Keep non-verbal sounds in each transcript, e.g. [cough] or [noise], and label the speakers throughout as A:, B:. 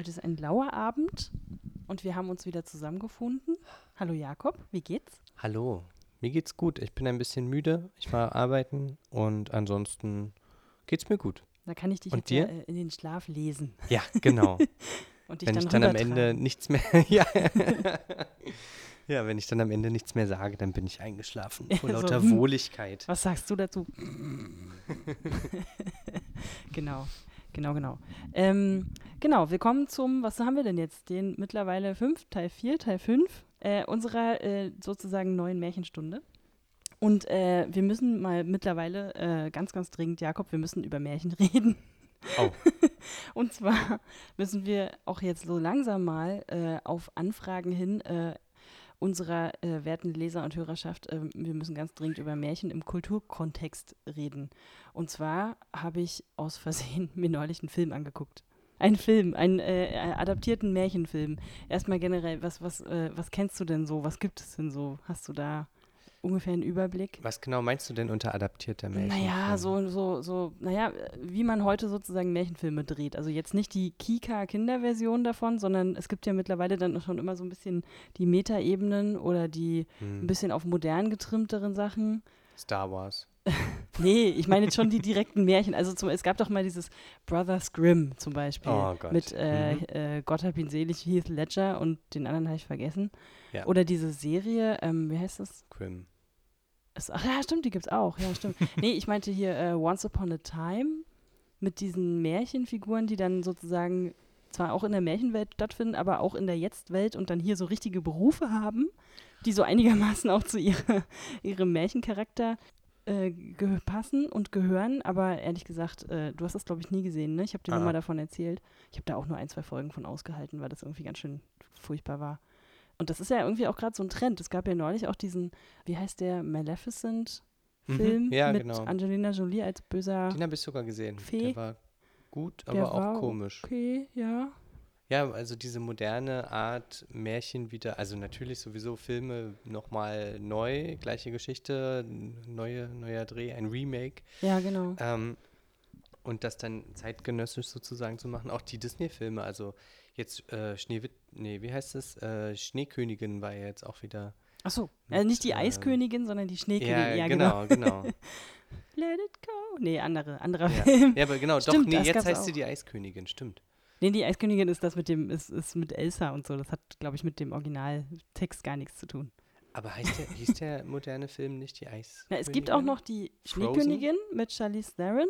A: Heute ist ein lauer Abend und wir haben uns wieder zusammengefunden. Hallo Jakob, wie geht's?
B: Hallo, mir geht's gut. Ich bin ein bisschen müde. Ich war arbeiten und ansonsten geht's mir gut.
A: Da kann ich dich
B: Und
A: jetzt äh, in den Schlaf lesen
B: Ja, genau. [laughs]
A: und dich
B: wenn
A: dann
B: ich dann am. Ende nichts mehr. [laughs] ja. ja, wenn ich dann am Ende nichts mehr sage, dann bin ich eingeschlafen. [laughs] Vor
A: so,
B: lauter
A: hm.
B: Wohligkeit.
A: Was sagst du dazu? genau, genau, genau. Ähm, genau, wir kommen zum, was haben wir denn jetzt? Den mittlerweile 5, Teil 4, Teil 5 äh, unserer äh, sozusagen neuen Märchenstunde. Und äh, wir müssen mal mittlerweile äh, ganz, ganz dringend, Jakob, wir müssen über Märchen [laughs] reden.
B: Oh. [laughs]
A: Und zwar müssen wir auch jetzt so langsam mal äh, auf Anfragen hin äh, unserer äh, werten Leser und Hörerschaft, äh, wir müssen ganz dringend über Märchen im Kulturkontext reden. Und zwar habe ich aus Versehen [laughs] mir neulich einen Film angeguckt. Ein Film, einen äh, adaptierten Märchenfilm. Erstmal generell, was, was, äh, was kennst du denn so? Was gibt es denn so? Hast du da ungefähr einen Überblick?
B: Was genau meinst du denn unter adaptierter Märchen?
A: Naja, so, so, so, naja, wie man heute sozusagen Märchenfilme dreht. Also jetzt nicht die Kika-Kinderversion davon, sondern es gibt ja mittlerweile dann schon immer so ein bisschen die Metaebenen oder die ein
B: Hm.
A: bisschen auf modern getrimmteren Sachen.
B: Star Wars. [laughs]
A: Nee, ich meine jetzt schon die direkten Märchen. Also zum, es gab doch mal dieses Brothers Grimm zum Beispiel.
B: Oh Gott.
A: Mit äh,
B: Mhm.
A: äh, Gott hab ihn selig, Heath Ledger und den anderen habe ich vergessen.
B: Ja.
A: Oder diese Serie, ähm, wie heißt das?
B: Grimm.
A: Ach ja, stimmt, die gibt's auch. Ja, stimmt. [laughs] nee, ich meinte hier äh, Once Upon a Time mit diesen Märchenfiguren, die dann sozusagen zwar auch in der Märchenwelt stattfinden, aber auch in der Jetztwelt und dann hier so richtige Berufe haben, die so einigermaßen auch zu ihre, [laughs] ihrem Märchencharakter äh, passen und gehören. Aber ehrlich gesagt, äh, du hast das, glaube ich, nie gesehen, ne? Ich habe dir nur
B: Ah.
A: mal davon erzählt. Ich habe da auch nur ein, zwei Folgen von ausgehalten, weil das irgendwie ganz schön furchtbar war. Und das ist ja irgendwie auch gerade so ein Trend. Es gab ja neulich auch diesen, wie heißt der, Maleficent-Film
B: Mhm. Ja,
A: mit
B: genau.
A: Angelina Jolie als böser.
B: Den habe ich sogar gesehen.
A: Fee.
B: Der war gut,
A: Der
B: aber auch
A: war
B: komisch.
A: Okay, ja.
B: Ja, also diese moderne Art, Märchen wieder, also natürlich sowieso Filme nochmal neu, gleiche Geschichte, neue, neuer Dreh, ein Remake.
A: Ja, genau.
B: Ähm, und das dann zeitgenössisch sozusagen zu machen. Auch die Disney-Filme, also jetzt äh, Schneewitt, nee, wie heißt es? Äh, Schneekönigin war ja jetzt auch wieder.
A: Achso, äh, nicht die
B: mit, ähm,
A: Eiskönigin, sondern die Schneekönigin.
B: Ja,
A: genau.
B: genau, genau. [laughs]
A: Let it go. Nee, andere, anderer
B: ja.
A: Film.
B: ja, aber genau,
A: Stimmt,
B: doch, nee, jetzt heißt sie
A: auch.
B: die Eiskönigin, stimmt.
A: Nee, die Eiskönigin ist das mit dem, ist, ist mit Elsa und so. Das hat, glaube ich, mit dem Originaltext gar nichts zu tun.
B: Aber heißt der, hieß der moderne Film nicht die Eiskönigin? [laughs]
A: Na, es gibt auch noch die
B: Frozen?
A: Schneekönigin mit Charlize Theron.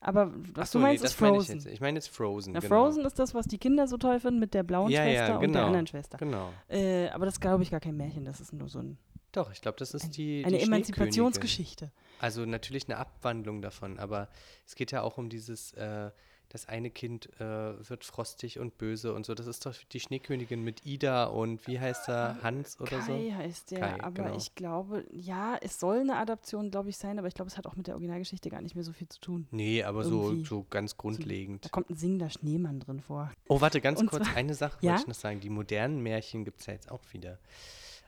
A: Aber was
B: Achso,
A: du meinst,
B: nee,
A: ist
B: das meine ich
A: Frozen.
B: Ich meine jetzt Frozen.
A: Na,
B: genau.
A: Frozen ist das, was die Kinder so toll finden mit der blauen
B: Ja, ja,
A: Schwester und der
B: genau.
A: anderen Schwester.
B: Genau.
A: Äh, aber das glaube ich, gar kein Märchen. Das ist nur so ein,
B: Doch, ich glaube, das ist
A: ein,
B: die.
A: eine
B: die
A: Emanzipationsgeschichte.
B: Also natürlich eine Abwandlung davon, aber es geht ja auch um dieses, äh, das eine Kind äh, wird frostig und böse und so. Das ist doch die Schneekönigin mit Ida und wie heißt er? Hans oder
A: Kai
B: so?
A: heißt der,
B: Kai,
A: aber
B: genau.
A: ich glaube, ja, es soll eine Adaption, glaube ich, sein, aber ich glaube, es hat auch mit der Originalgeschichte gar nicht mehr so viel zu tun.
B: Nee, aber so,
A: Irgendwie.
B: so ganz
A: Da
B: grundlegend.
A: kommt ein singender Schneemann drin vor.
B: Oh, warte, ganz
A: Und
B: kurz,
A: zwar-
B: eine Sache
A: Ja?
B: wollte ich noch sagen. Die modernen Märchen gibt es ja jetzt auch wieder.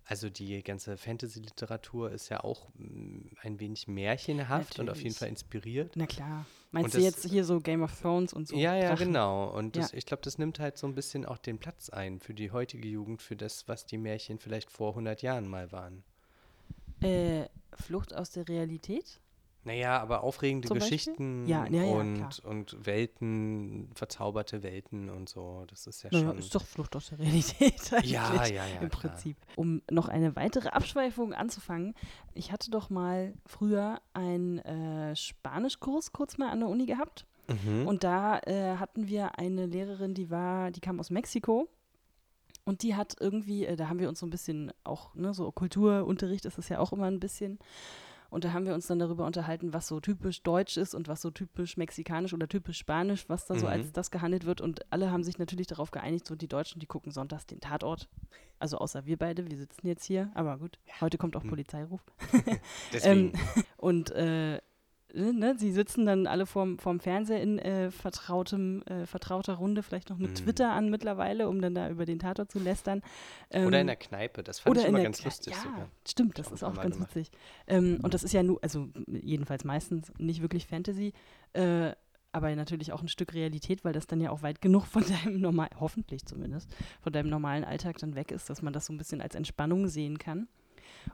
B: Also die ganze Fantasy-Literatur ist ja auch mm, ein wenig märchenhaft und auf jeden
A: Natürlich.
B: Fall inspiriert.
A: Na klar. Meinst
B: Und
A: du jetzt hier so Game of Thrones und so?
B: ja, ja,
A: Drachen?
B: genau. Und das,
A: Ja.
B: ich glaube, das nimmt halt so ein bisschen auch den Platz ein für die heutige Jugend, für das, was die Märchen vielleicht vor 100 Jahren mal waren.
A: Äh, Flucht aus der Realität?
B: Naja, aber aufregende
A: Zum?
B: Geschichten
A: Ja, ja, ja,
B: und,
A: klar.
B: und Welten, verzauberte Welten und so. Das ist ja
A: Naja,
B: schon.
A: ist doch Flucht aus der Realität [laughs] eigentlich.
B: ja, ja, ja.
A: Im
B: klar.
A: Prinzip. Um noch eine weitere Abschweifung anzufangen. Ich hatte doch mal früher einen äh, Spanischkurs kurz mal an der Uni gehabt.
B: Mhm.
A: Und da äh, hatten wir eine Lehrerin, die war, die kam aus Mexiko. Und die hat irgendwie, äh, da haben wir uns so ein bisschen auch, ne, so Kulturunterricht ist es ja auch immer ein bisschen. Und da haben wir uns dann darüber unterhalten, was so typisch deutsch ist und was so typisch mexikanisch oder typisch spanisch, was da so
B: Mhm.
A: als das gehandelt wird. Und alle haben sich natürlich darauf geeinigt, so die Deutschen, die gucken sonntags den Tatort. Also außer wir beide, wir sitzen jetzt hier, aber gut, heute kommt auch
B: Hm.
A: Polizeiruf. [laughs]
B: Deswegen. [laughs]
A: Ähm, und äh, ne, sie sitzen dann alle vorm, vorm Fernseher in äh, vertrautem, äh, vertrauter Runde, vielleicht noch mit
B: Mhm.
A: Twitter an mittlerweile, um dann da über den Tatort zu lästern. Ähm,
B: oder in der Kneipe. Das fand ich immer ganz
A: Kle-
B: lustig
A: ja,
B: sogar.
A: Stimmt, das
B: ich
A: ist
B: auch
A: ganz
B: gemacht.
A: witzig. Ähm, und das ist ja nur, also jedenfalls meistens nicht wirklich Fantasy. Äh, aber natürlich auch ein Stück Realität, weil das dann ja auch weit genug von deinem normal, hoffentlich zumindest, von deinem normalen Alltag dann weg ist, dass man das so ein bisschen als Entspannung sehen kann.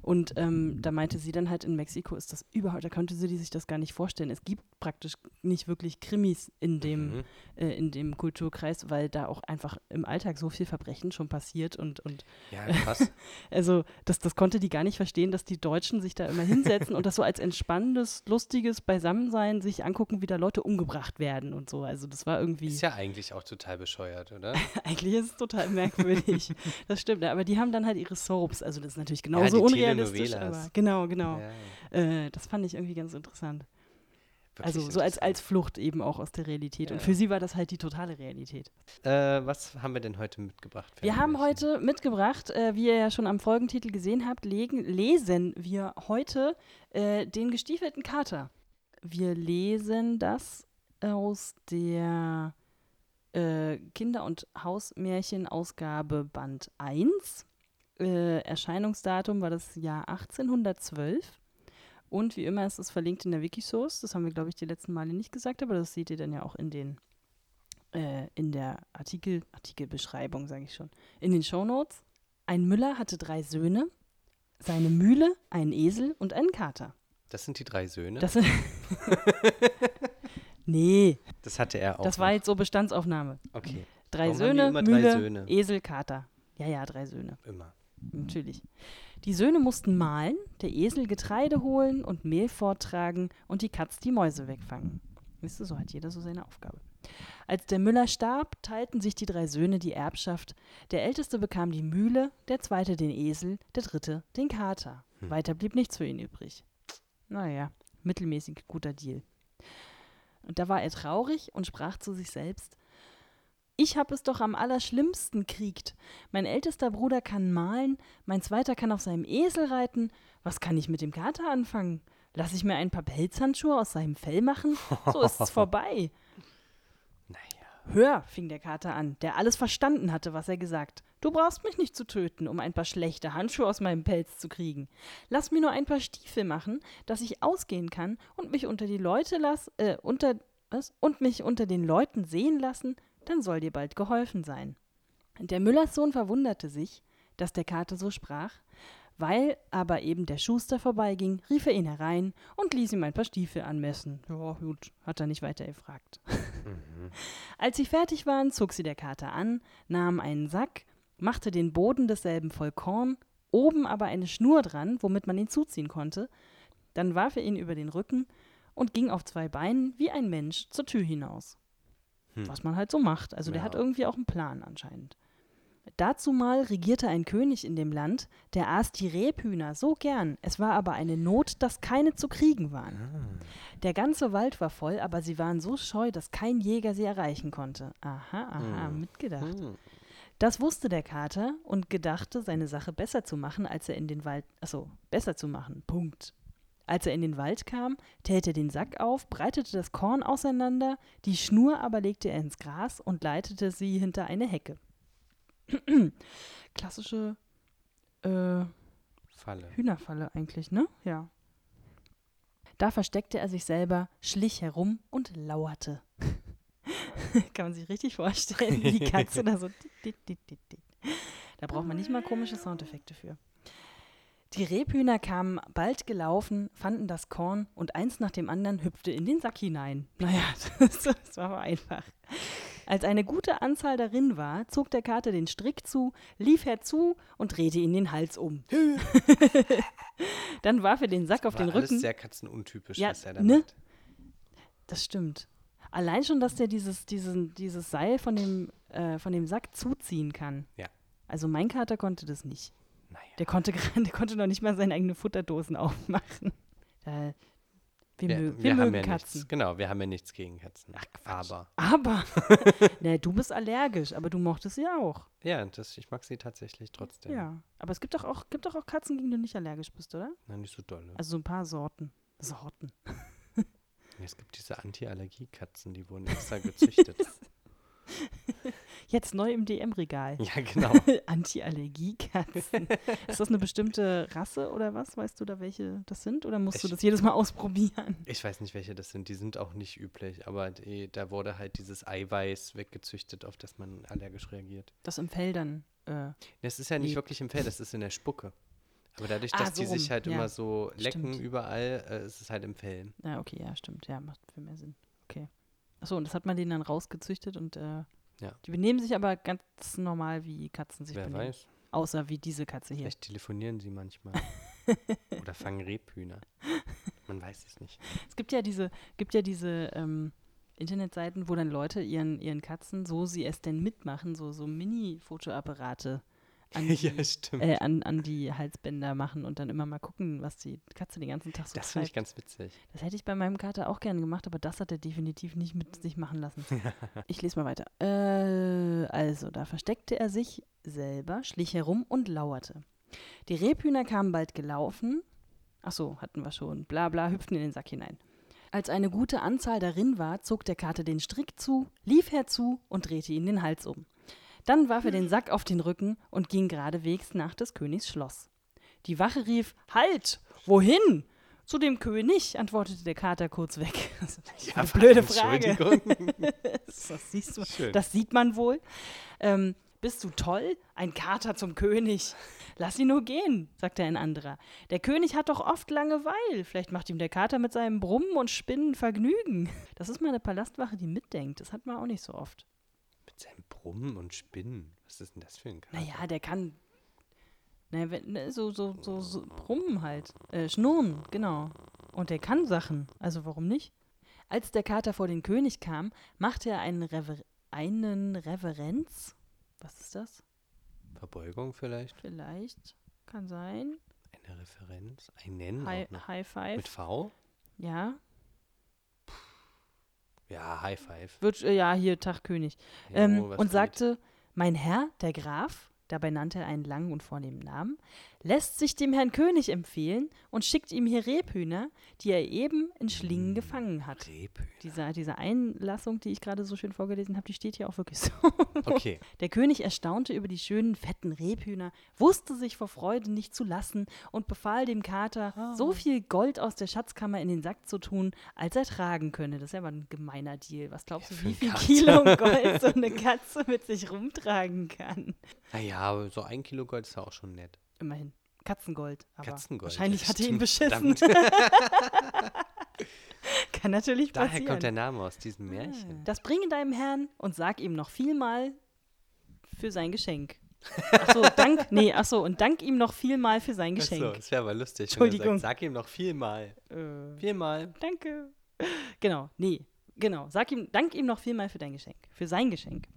A: Und ähm, da meinte sie dann halt, in Mexiko ist das überhaupt, da konnte sie sich das gar nicht vorstellen. Es gibt praktisch nicht wirklich Krimis in dem,
B: Mhm.
A: äh, in dem Kulturkreis, weil da auch einfach im Alltag so viel Verbrechen schon passiert und, und
B: Ja, krass. [laughs]
A: also das, das konnte die gar nicht verstehen, dass die Deutschen sich da immer hinsetzen und das so als entspannendes, lustiges Beisammensein sich angucken, wie da Leute umgebracht werden und so. Also das war irgendwie,
B: Ist ja eigentlich auch total bescheuert, oder? [laughs]
A: eigentlich ist es total merkwürdig. das stimmt, aber die haben dann halt ihre Soaps, also das ist natürlich genauso
B: die
A: unrealistisch, aber genau, genau.
B: Ja,
A: Äh, das fand ich irgendwie ganz interessant.
B: wirklich
A: Also so als, als Flucht eben auch aus der Realität. Und
B: Ja.
A: für sie war das halt die totale Realität.
B: Äh, was haben wir denn heute mitgebracht?
A: Wir haben
B: Märchen?
A: heute mitgebracht, äh, wie ihr ja schon am Folgentitel gesehen habt, legen, lesen wir heute äh, den gestiefelten Kater. Wir lesen das aus der äh, Kinder- und Hausmärchen-Ausgabe Band 1. Äh, Erscheinungsdatum war das Jahr 1812. Und wie immer ist es verlinkt in der Wikisource. Das haben wir, glaube ich, die letzten Male nicht gesagt, aber das seht ihr dann ja auch in den äh, in der Artikel, Artikelbeschreibung, sage ich schon, in den Shownotes. Ein Müller hatte drei Söhne, seine Mühle, einen Esel und einen Kater.
B: Das sind die drei Söhne.
A: Das [laughs] nee,
B: Das hatte er auch.
A: das war
B: noch.
A: jetzt so Bestandsaufnahme.
B: Okay,
A: Drei
B: Warum
A: Söhne,
B: immer drei
A: Mühle,
B: Söhne?
A: Esel, Kater. Ja, ja, drei Söhne.
B: immer.
A: Natürlich. Die Söhne mussten mahlen, der Esel Getreide holen und Mehl forttragen und die Katz die Mäuse wegfangen. Wisst ihr, so hat jeder so seine Aufgabe. Als der Müller starb, teilten sich die drei Söhne die Erbschaft. Der älteste bekam die Mühle, der zweite den Esel, der dritte den Kater.
B: Hm.
A: Weiter blieb nichts für ihn übrig. Naja, mittelmäßig guter Deal. Und da war er traurig und sprach zu sich selbst: Ich hab es doch am allerschlimmsten kriegt. Mein ältester Bruder kann malen, mein zweiter kann auf seinem Esel reiten. Was kann ich mit dem Kater anfangen? Lass ich mir ein paar Pelzhandschuhe aus seinem Fell machen? So ist es [laughs] vorbei.
B: Naja.
A: Hör, fing der Kater an, der alles verstanden hatte, was er gesagt. Du brauchst mich nicht zu töten, um ein paar schlechte Handschuhe aus meinem Pelz zu kriegen. Lass mir nur ein paar Stiefel machen, dass ich ausgehen kann und mich unter die Leute lass, äh, unter, was? Und mich unter den Leuten sehen lassen, dann soll dir bald geholfen sein. Der Müllerssohn verwunderte sich, dass der Kater so sprach, weil aber eben der Schuster vorbeiging, rief er ihn herein und ließ ihm ein paar Stiefel anmessen. Ja, gut, hat er nicht weiter gefragt.
B: Mhm. [laughs]
A: Als sie fertig waren, zog sie der Kater an, nahm einen Sack, machte den Boden desselben voll Korn, oben aber eine Schnur dran, womit man ihn zuziehen konnte, dann warf er ihn über den Rücken und ging auf zwei Beinen wie ein Mensch zur Tür hinaus.
B: Hm.
A: Was man halt so macht. Also der
B: Ja.
A: hat irgendwie auch einen Plan anscheinend. Dazu mal regierte ein König in dem Land, der aß die Rebhühner so gern, es war aber eine Not, dass keine zu kriegen waren.
B: Ah.
A: Der ganze Wald war voll, aber sie waren so scheu, dass kein Jäger sie erreichen konnte. Aha, aha,
B: Hm.
A: mitgedacht.
B: Hm.
A: Das wusste der Kater und gedachte, seine Sache besser zu machen, als er in den Wald. Achso, besser zu machen. Punkt. Als er in den Wald kam, täte er den Sack auf, breitete das Korn auseinander, die Schnur aber legte er ins Gras und leitete sie hinter eine Hecke. [clears throat] Klassische äh,
B: Falle.
A: Hühnerfalle eigentlich, ne? Ja. Da versteckte er sich selber, schlich herum und lauerte. [laughs] Kann man sich richtig vorstellen, wie die Katze [laughs] da so. dit, dit, dit. Da braucht man nicht mal komische Soundeffekte für. Die Rebhühner kamen bald gelaufen, fanden das Korn und eins nach dem anderen hüpfte in den Sack hinein. [laughs] Naja, das, das war aber einfach. Als eine gute Anzahl darin war, zog der Kater den Strick zu, lief herzu und drehte ihn den Hals um. [laughs] Dann warf er den Sack auf
B: War
A: den Rücken.
B: sehr katzenuntypisch,
A: Ja,
B: was er da
A: ne?
B: macht.
A: Das stimmt. Allein schon, dass der dieses, diesen, dieses Seil von dem, äh, von dem Sack zuziehen kann.
B: Ja.
A: Also mein Kater konnte das nicht. Der konnte, [laughs] der konnte noch nicht mal seine eigenen Futterdosen aufmachen. Äh, wir,
B: Wir,
A: wir,
B: wir haben
A: mögen
B: ja
A: Katzen.
B: nichts. Genau, wir haben ja nichts gegen Katzen.
A: Ach, Quatsch.
B: Aber,
A: Aber, [laughs] ne, du bist allergisch, aber du mochtest sie auch.
B: ja, das, ich mag sie tatsächlich trotzdem.
A: Ja. Aber es gibt doch auch, gibt doch auch Katzen, gegen die du nicht allergisch bist, oder?
B: Na, nicht so dolle.
A: Also so ein paar Sorten. Sorten. [laughs]
B: Es gibt diese Anti-Allergie-Katzen, die wurden extra gezüchtet.
A: Jetzt neu im DM-Regal.
B: Ja, genau. [laughs]
A: Anti-Allergie-Katzen. ist das eine bestimmte Rasse oder was? Weißt du da, welche das sind? Oder musst du
B: Ich-
A: das jedes Mal ausprobieren?
B: Ich weiß nicht, welche das sind. Die sind auch nicht üblich. Aber die, da wurde halt dieses Eiweiß weggezüchtet, auf das man allergisch reagiert.
A: Das im Fell dann. Äh,
B: Das ist ja nicht wirklich im Fell, das ist in der Spucke. Aber dadurch,
A: Ah,
B: dass die
A: so
B: sich
A: rum,
B: halt
A: ja.
B: immer so lecken
A: Stimmt.
B: überall, äh, ist es halt im Fell.
A: ja, okay, ja, stimmt. Ja, macht viel mehr Sinn. Okay. Achso, und das hat man denen dann rausgezüchtet und äh,
B: Ja.
A: die benehmen sich aber ganz normal, wie Katzen sich
B: Wer
A: benehmen.
B: weiß.
A: Außer wie diese Katze hier.
B: Vielleicht telefonieren sie manchmal. [laughs] Oder fangen Rebhühner. Man weiß es nicht.
A: Es gibt ja diese, gibt ja diese ähm, Internetseiten, wo dann Leute ihren, ihren Katzen, so sie es denn mitmachen, so, so Mini-Fotoapparate an, [laughs] die,
B: ja,
A: äh, an, an die Halsbänder machen und dann immer mal gucken, was die Katze den ganzen Tag so
B: das finde ich ganz witzig.
A: Das hätte ich bei meinem Kater auch gerne gemacht, aber das hat er definitiv nicht mit sich machen lassen. [laughs] ich lese mal weiter. Äh, also, da versteckte er sich selber, schlich herum und lauerte. Die Rebhühner kamen bald gelaufen. Ach so, hatten wir schon. Bla bla, hüpften in den Sack hinein. Als eine gute Anzahl darin war, zog der Kater den Strick zu, lief herzu und drehte ihn den Hals um. Dann warf er den Sack auf den Rücken und ging geradewegs nach des Königs Schloss. Die Wache rief: Halt! Wohin? Zu dem König, antwortete der Kater kurz weg. [laughs] Das ist eine blöde [laughs] Frage. [laughs] Das, siehst du,
B: Schön.
A: das sieht man wohl. Ähm, bist du toll? Ein Kater zum König. Lass ihn nur gehen, sagte ein anderer. Der König hat doch oft Langeweil. Vielleicht macht ihm der Kater mit seinem Brummen und Spinnen Vergnügen. Das ist mal eine Palastwache, die mitdenkt. Das hat man auch nicht so oft.
B: Mit seinem Brummen und Spinnen. Was ist denn das für ein Kater?
A: Naja, der kann. Naja, wenn, ne, so, so, so, so brummen halt. Äh, schnurren, genau. Und der kann Sachen. Also warum nicht? Als der Kater vor den König kam, machte er einen, Rever einen Reverenz. Was ist das?
B: Verbeugung vielleicht?
A: Vielleicht. Kann sein.
B: Eine Referenz? Ein Nennen noch.
A: High Five.
B: Mit V?
A: Ja.
B: Ja, High Five.
A: Wird, äh, ja, hier, Tag König.
B: Jo,
A: ähm, und sagte, mein Herr, der Graf, dabei nannte er einen langen und vornehmen Namen, lässt sich dem Herrn König empfehlen und schickt ihm hier Rebhühner, die er eben in Schlingen gefangen hat.
B: Rebhühner.
A: Diese, diese Einlassung, die ich gerade so schön vorgelesen habe, die steht hier auch wirklich so.
B: Okay. [laughs]
A: Der König erstaunte über die schönen, fetten Rebhühner, wusste sich vor Freude nicht zu lassen und befahl dem Kater, so viel Gold aus der Schatzkammer in den Sack zu tun, als er tragen könne. Das ist ja aber ein gemeiner Deal. Was glaubst
B: Ja,
A: du, wie viel
B: Kater.
A: Kilo Gold [laughs] so eine Katze mit sich rumtragen kann?
B: Naja, aber so ein Kilo Gold ist ja auch schon nett.
A: Immerhin. Katzengold.
B: Katzengold.
A: Wahrscheinlich hat er ihn beschissen. [laughs] Kann natürlich
B: Daher
A: passieren.
B: kommt der Name aus diesem Märchen.
A: Das bringe deinem Herrn und sag ihm noch vielmal für sein Geschenk. [laughs] Achso, dank, nee, achso, und dank ihm noch vielmal für sein
B: Achso,
A: Geschenk.
B: das wäre aber lustig.
A: Entschuldigung.
B: Sagt, sag ihm noch vielmal.
A: Äh,
B: Vielmal.
A: danke. Genau, nee, genau. Sag ihm, dank ihm noch vielmal für dein Geschenk, für sein Geschenk.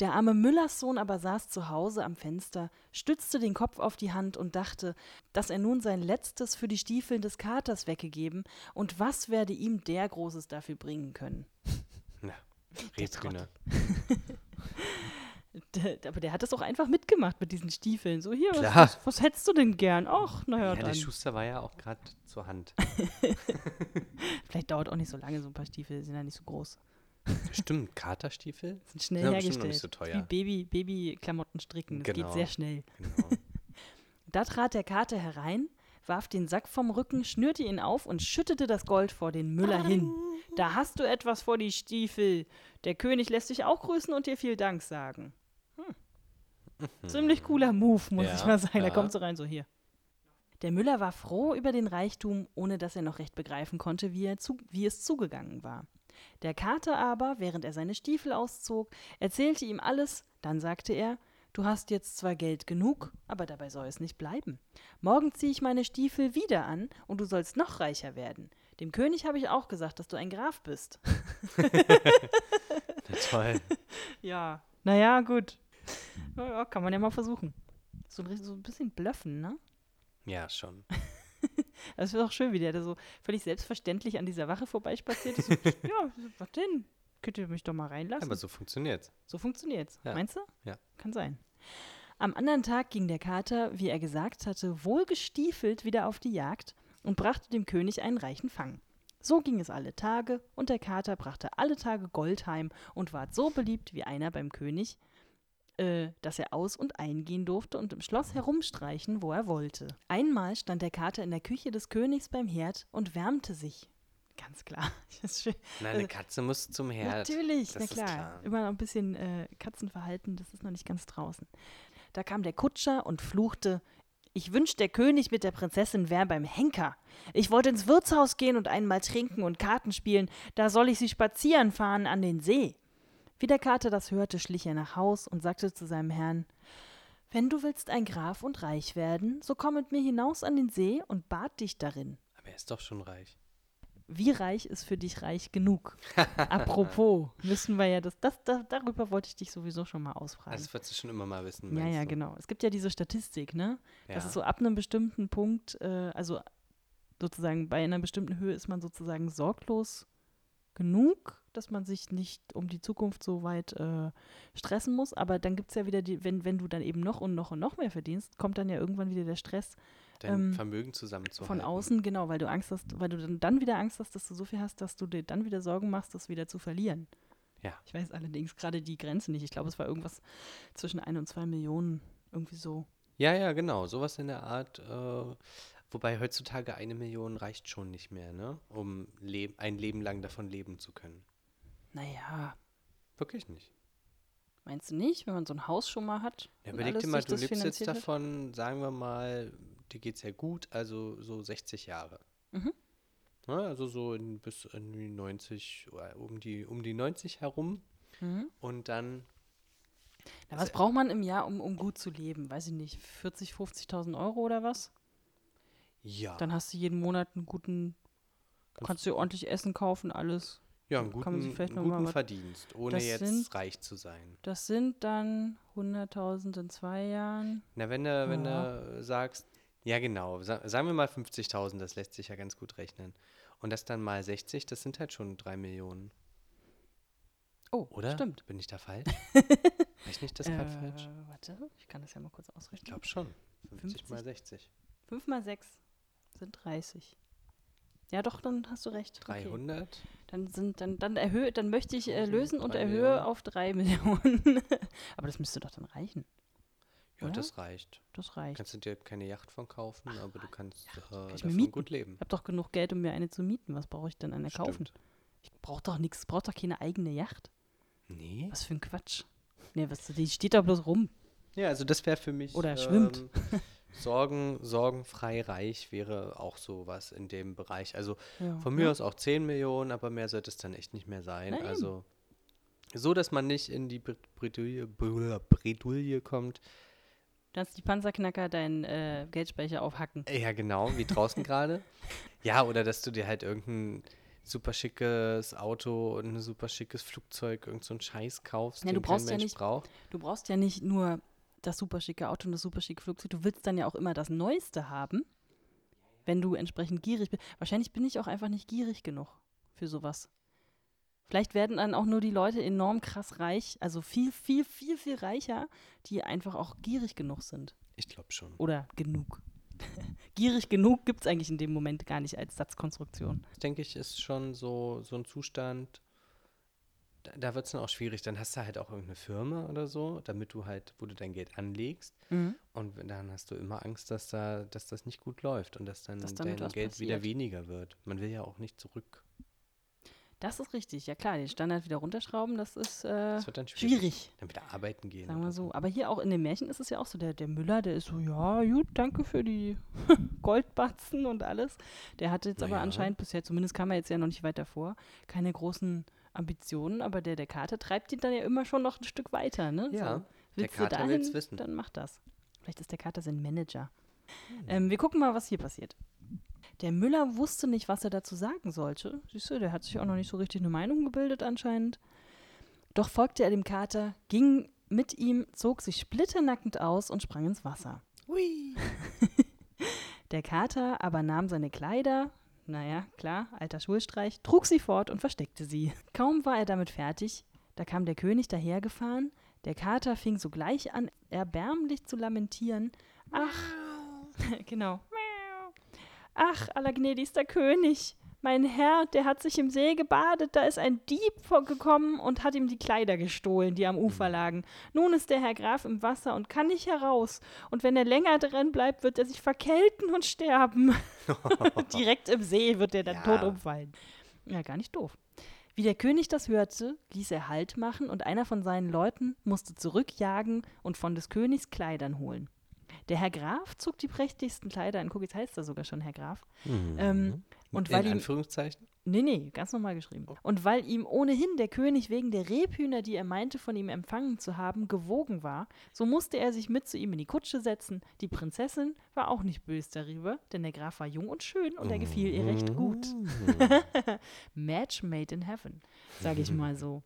A: Der arme Müllerssohn aber saß zu Hause am Fenster, stützte den Kopf auf die Hand und dachte, dass er nun sein Letztes für die Stiefel des Katers weggegeben und was werde ihm der Großes dafür bringen können. [laughs]
B: Na, Rebhühner. [laughs]
A: Der, aber der hat das auch einfach mitgemacht mit diesen Stiefeln. So, hier, was, was, was hättest du denn gern? Ach, naja,
B: Ja,
A: dann.
B: der Schuster war ja auch gerade zur Hand. [laughs]
A: Vielleicht dauert auch nicht so lange, so ein paar Stiefel, sind ja nicht so groß.
B: Stimmt, Katerstiefel?
A: Sind schnell
B: Ja, noch
A: hergestellt.
B: nicht so teuer.
A: Wie Baby, Babyklamotten stricken. Das
B: Genau.
A: geht sehr schnell.
B: Genau. [laughs]
A: Da trat der Kater herein, warf den Sack vom Rücken, schnürte ihn auf und schüttete das Gold vor den Müller hin. Da hast du etwas vor die Stiefel. Der König lässt dich auch grüßen und dir viel Dank sagen. Hm. Ziemlich cooler Move, muss
B: Ja,
A: ich mal sagen. Da
B: ja.
A: kommt so rein, so hier. Der Müller war froh über den Reichtum, ohne dass er noch recht begreifen konnte, wie, zu, wie es zugegangen war. Der Kater aber, während er seine Stiefel auszog, erzählte ihm alles, dann sagte er, Du hast jetzt zwar Geld genug, aber dabei soll es nicht bleiben. Morgen ziehe ich meine Stiefel wieder an und du sollst noch reicher werden. Dem König habe ich auch gesagt, dass du ein Graf bist. [laughs]
B: Toll. [laughs]
A: Ja. Naja, gut. Ja, ja, kann man ja mal versuchen. So, ein- so ein bisschen blöffen, ne?
B: Ja, schon.
A: Das ist auch schön, wie der da so völlig selbstverständlich an dieser Wache vorbeispaziert ist. So, [laughs] ja, was denn? Könnt ihr mich doch mal reinlassen?
B: Aber so funktioniert's.
A: So funktioniert's.
B: Ja.
A: Meinst du?
B: Ja.
A: Kann sein. Am anderen Tag ging der Kater, wie er gesagt hatte, wohlgestiefelt wieder auf die Jagd und brachte dem König einen reichen Fang. So ging es alle Tage, und der Kater brachte alle Tage Gold heim und ward so beliebt wie einer beim König, äh, dass er aus- und eingehen durfte und im Schloss herumstreichen, wo er wollte. Einmal stand der Kater in der Küche des Königs beim Herd und wärmte sich. Ganz klar. [laughs]
B: Na, eine Katze muss zum Herd.
A: Natürlich,
B: das
A: na klar.
B: klar.
A: Immer noch ein bisschen äh, Katzenverhalten, das ist noch nicht ganz draußen. Da kam der Kutscher und fluchte. Ich wünschte, der König mit der Prinzessin wär beim Henker. Ich wollte ins Wirtshaus gehen und einmal trinken und Karten spielen. Da soll ich sie spazieren fahren an den See. Wie der Kater das hörte, schlich er nach Haus und sagte zu seinem Herrn: Wenn du willst ein Graf und reich werden, so komm mit mir hinaus an den See und bad dich darin.
B: Aber er ist doch schon reich.
A: Wie reich ist für dich reich genug? [laughs] Apropos, müssen wir ja das, das, das, darüber wollte ich dich sowieso schon mal ausfragen.
B: Also das wolltest du schon immer mal wissen.
A: ja, ja,
B: du?
A: genau. Es gibt ja diese Statistik, ne?
B: Ja.
A: Das ist so ab einem bestimmten Punkt, äh, also sozusagen bei einer bestimmten Höhe ist man sozusagen sorglos genug, dass man sich nicht um die Zukunft so weit äh, stressen muss. Aber dann gibt es ja wieder die, wenn, wenn du dann eben noch und noch und noch mehr verdienst, kommt dann ja irgendwann wieder der Stress
B: Dein
A: ähm,
B: Vermögen zusammenzuhalten.
A: von außen, genau, weil du Angst hast, weil du dann, dann wieder Angst hast, dass du so viel hast, dass du dir dann wieder Sorgen machst, das wieder zu verlieren.
B: Ja.
A: Ich weiß allerdings gerade die Grenze nicht. Ich glaube, es war irgendwas zwischen ein und zwei Millionen, irgendwie so.
B: Ja, ja, genau. Sowas in der Art. Äh, wobei heutzutage eine Million reicht schon nicht mehr, ne? Um leb ein Leben lang davon leben zu können.
A: Naja,
B: Wirklich nicht.
A: meinst du nicht, wenn man so ein Haus schon mal hat?
B: Ja, überleg dir mal, du lebst jetzt
A: hat?
B: davon, sagen wir mal, dir geht's ja gut, also so 60 Jahre.
A: Mhm.
B: Ja, also so in, bis in die 90, oder um die, um die 90 herum.
A: Mhm.
B: Und dann,
A: Na, was braucht man im Jahr, um, um gut zu leben? Weiß ich nicht, 40, 50.000 Euro oder was?
B: ja,
A: Dann hast du jeden Monat einen guten, kannst du dir ordentlich Essen kaufen, alles.
B: Ja einen
A: man sich
B: guten,
A: vielleicht
B: einen
A: mal
B: guten
A: was-
B: Verdienst, ohne
A: Das
B: jetzt
A: sind-
B: reich zu sein.
A: Das sind dann 100.000 in zwei Jahren.
B: Na, wenn du, wenn
A: Ja.
B: du sagst, ja genau, sa sagen wir mal 50.000, das lässt sich ja ganz gut rechnen. Und das dann mal 60, das sind halt schon 3 Millionen,
A: Oh,
B: oder?
A: stimmt.
B: Bin ich da falsch? [laughs] Habe ich nicht das gerade falsch?
A: Äh, warte, ich kann das ja mal kurz
B: Ich
A: ausrechnen.
B: glaube schon. 50 mal
A: 50.
B: 60.
A: 5 mal 6 sind 30. Ja, doch, dann hast du recht. Okay.
B: 300?
A: Dann sind dann dann erhöhe, dann möchte ich äh,
B: 1000,
A: lösen und
B: drei
A: erhöhe
B: Millionen.
A: auf 3 [laughs] Millionen. Aber das müsste doch dann reichen.
B: Ja,
A: Oder?
B: das reicht.
A: Das reicht.
B: Kannst du dir keine Yacht von kaufen, aber du kannst äh,
A: mir
B: davon
A: mieten.
B: gut leben.
A: Ich habe doch genug Geld, um mir eine zu mieten. Was brauche ich denn eine kaufen?
B: Stimmt.
A: Ich brauche doch nichts, brauche doch keine eigene Yacht.
B: Nee.
A: Was für ein Quatsch. Nee, was, die steht da bloß rum.
B: Ja, also das wäre für mich.
A: Oder schwimmt.
B: Ähm, [laughs] Sorgen, sorgenfrei reich wäre auch sowas in dem Bereich. Also
A: Ja.
B: von mir aus auch 10 Millionen, aber mehr sollte es dann echt nicht mehr sein.
A: Na eben.
B: also so, dass man nicht in die Br- Bredouille, Br- Bredouille kommt.
A: Kannst die Panzerknacker deinen äh, Geldspeicher aufhacken.
B: Ja, genau, wie draußen gerade. [laughs] Ja, oder dass du dir halt irgendein super schickes Auto und ein super schickes Flugzeug, irgend so einen Scheiß kaufst,
A: Ja,
B: den
A: du brauchst
B: kein
A: ja
B: Mensch
A: nicht-
B: braucht.
A: Du brauchst ja nicht nur das super schicke Auto und das super schicke Flugzeug, du willst dann ja auch immer das Neueste haben, wenn du entsprechend gierig bist. Wahrscheinlich bin ich auch einfach nicht gierig genug für sowas. Vielleicht werden dann auch nur die Leute enorm krass reich, also viel, viel, viel, viel reicher, die einfach auch gierig genug sind.
B: Ich glaube schon.
A: Oder genug. [laughs] gierig genug gibt es eigentlich in dem Moment gar nicht als Satzkonstruktion.
B: Das denke ich, ist schon so, so ein Zustand, da, da wird es dann auch schwierig. Dann hast du halt auch irgendeine Firma oder so, damit du halt, wo du dein Geld anlegst. Und wenn- dann hast du immer Angst, dass da, dass das nicht gut läuft und dass dann
A: Dass
B: dein Geld wieder
A: passiert.
B: weniger wird. Man will ja auch nicht zurück.
A: Das ist richtig. Ja klar, den Standard wieder runterschrauben, das ist äh,
B: Das wird dann schwierig.
A: schwierig.
B: Dann wieder arbeiten gehen.
A: Sagen wir
B: oder
A: so. Aber hier auch in den Märchen ist es ja auch so, der, der Müller, der ist so, ja, gut, danke für die [laughs] Goldbatzen und alles. Der hatte jetzt
B: Na
A: aber
B: ja.
A: anscheinend bisher, zumindest kam er jetzt ja noch nicht weiter vor, keine großen Ambitionen, aber der, der Kater treibt ihn dann ja immer schon noch ein Stück weiter, ne?
B: Ja,
A: so,
B: der
A: willst du
B: Kater
A: dahin,
B: will's wissen.
A: dann mach das. Vielleicht ist der Kater sein Manager.
B: Hm.
A: Ähm, wir gucken mal, was hier passiert. Der Müller wusste nicht, was er dazu sagen sollte. Siehst du, der hat sich auch noch nicht so richtig eine Meinung gebildet anscheinend. Doch folgte er dem Kater, ging mit ihm, zog sich splitternackend aus und sprang ins Wasser.
B: Hui. [laughs]
A: Der Kater aber nahm seine Kleider, naja, klar, alter Schulstreich, trug sie fort und versteckte sie. Kaum war er damit fertig, da kam der König dahergefahren, der Kater fing sogleich an, erbärmlich zu lamentieren. Ach, [laughs] genau. Ach, allergnädigster König, mein Herr, der hat sich im See gebadet, da ist ein Dieb gekommen und hat ihm die Kleider gestohlen, die am Ufer
B: Mhm.
A: lagen. Nun ist der Herr Graf im Wasser und kann nicht heraus. Und wenn er länger drin bleibt, wird er sich verkälten und sterben. [laughs] Direkt im See wird er dann
B: Ja.
A: tot umfallen. Ja, gar nicht doof. Wie der König das hörte, ließ er Halt machen und einer von seinen Leuten musste zurückjagen und von des Königs Kleidern holen. Der Herr Graf zog die prächtigsten Kleider an. Guck, jetzt heißt er sogar schon Herr Graf. Ähm, und
B: Mhm. In
A: weil ihm,
B: Anführungszeichen?
A: nee, nee, ganz normal geschrieben. Und weil ihm ohnehin der König wegen der Rebhühner, die er meinte, von ihm empfangen zu haben, gewogen war, so musste er sich mit zu ihm in die Kutsche setzen. Die Prinzessin war auch nicht böse darüber, denn der Graf war jung und schön und er gefiel ihr recht gut. [laughs] Match made in heaven, sage ich mal so.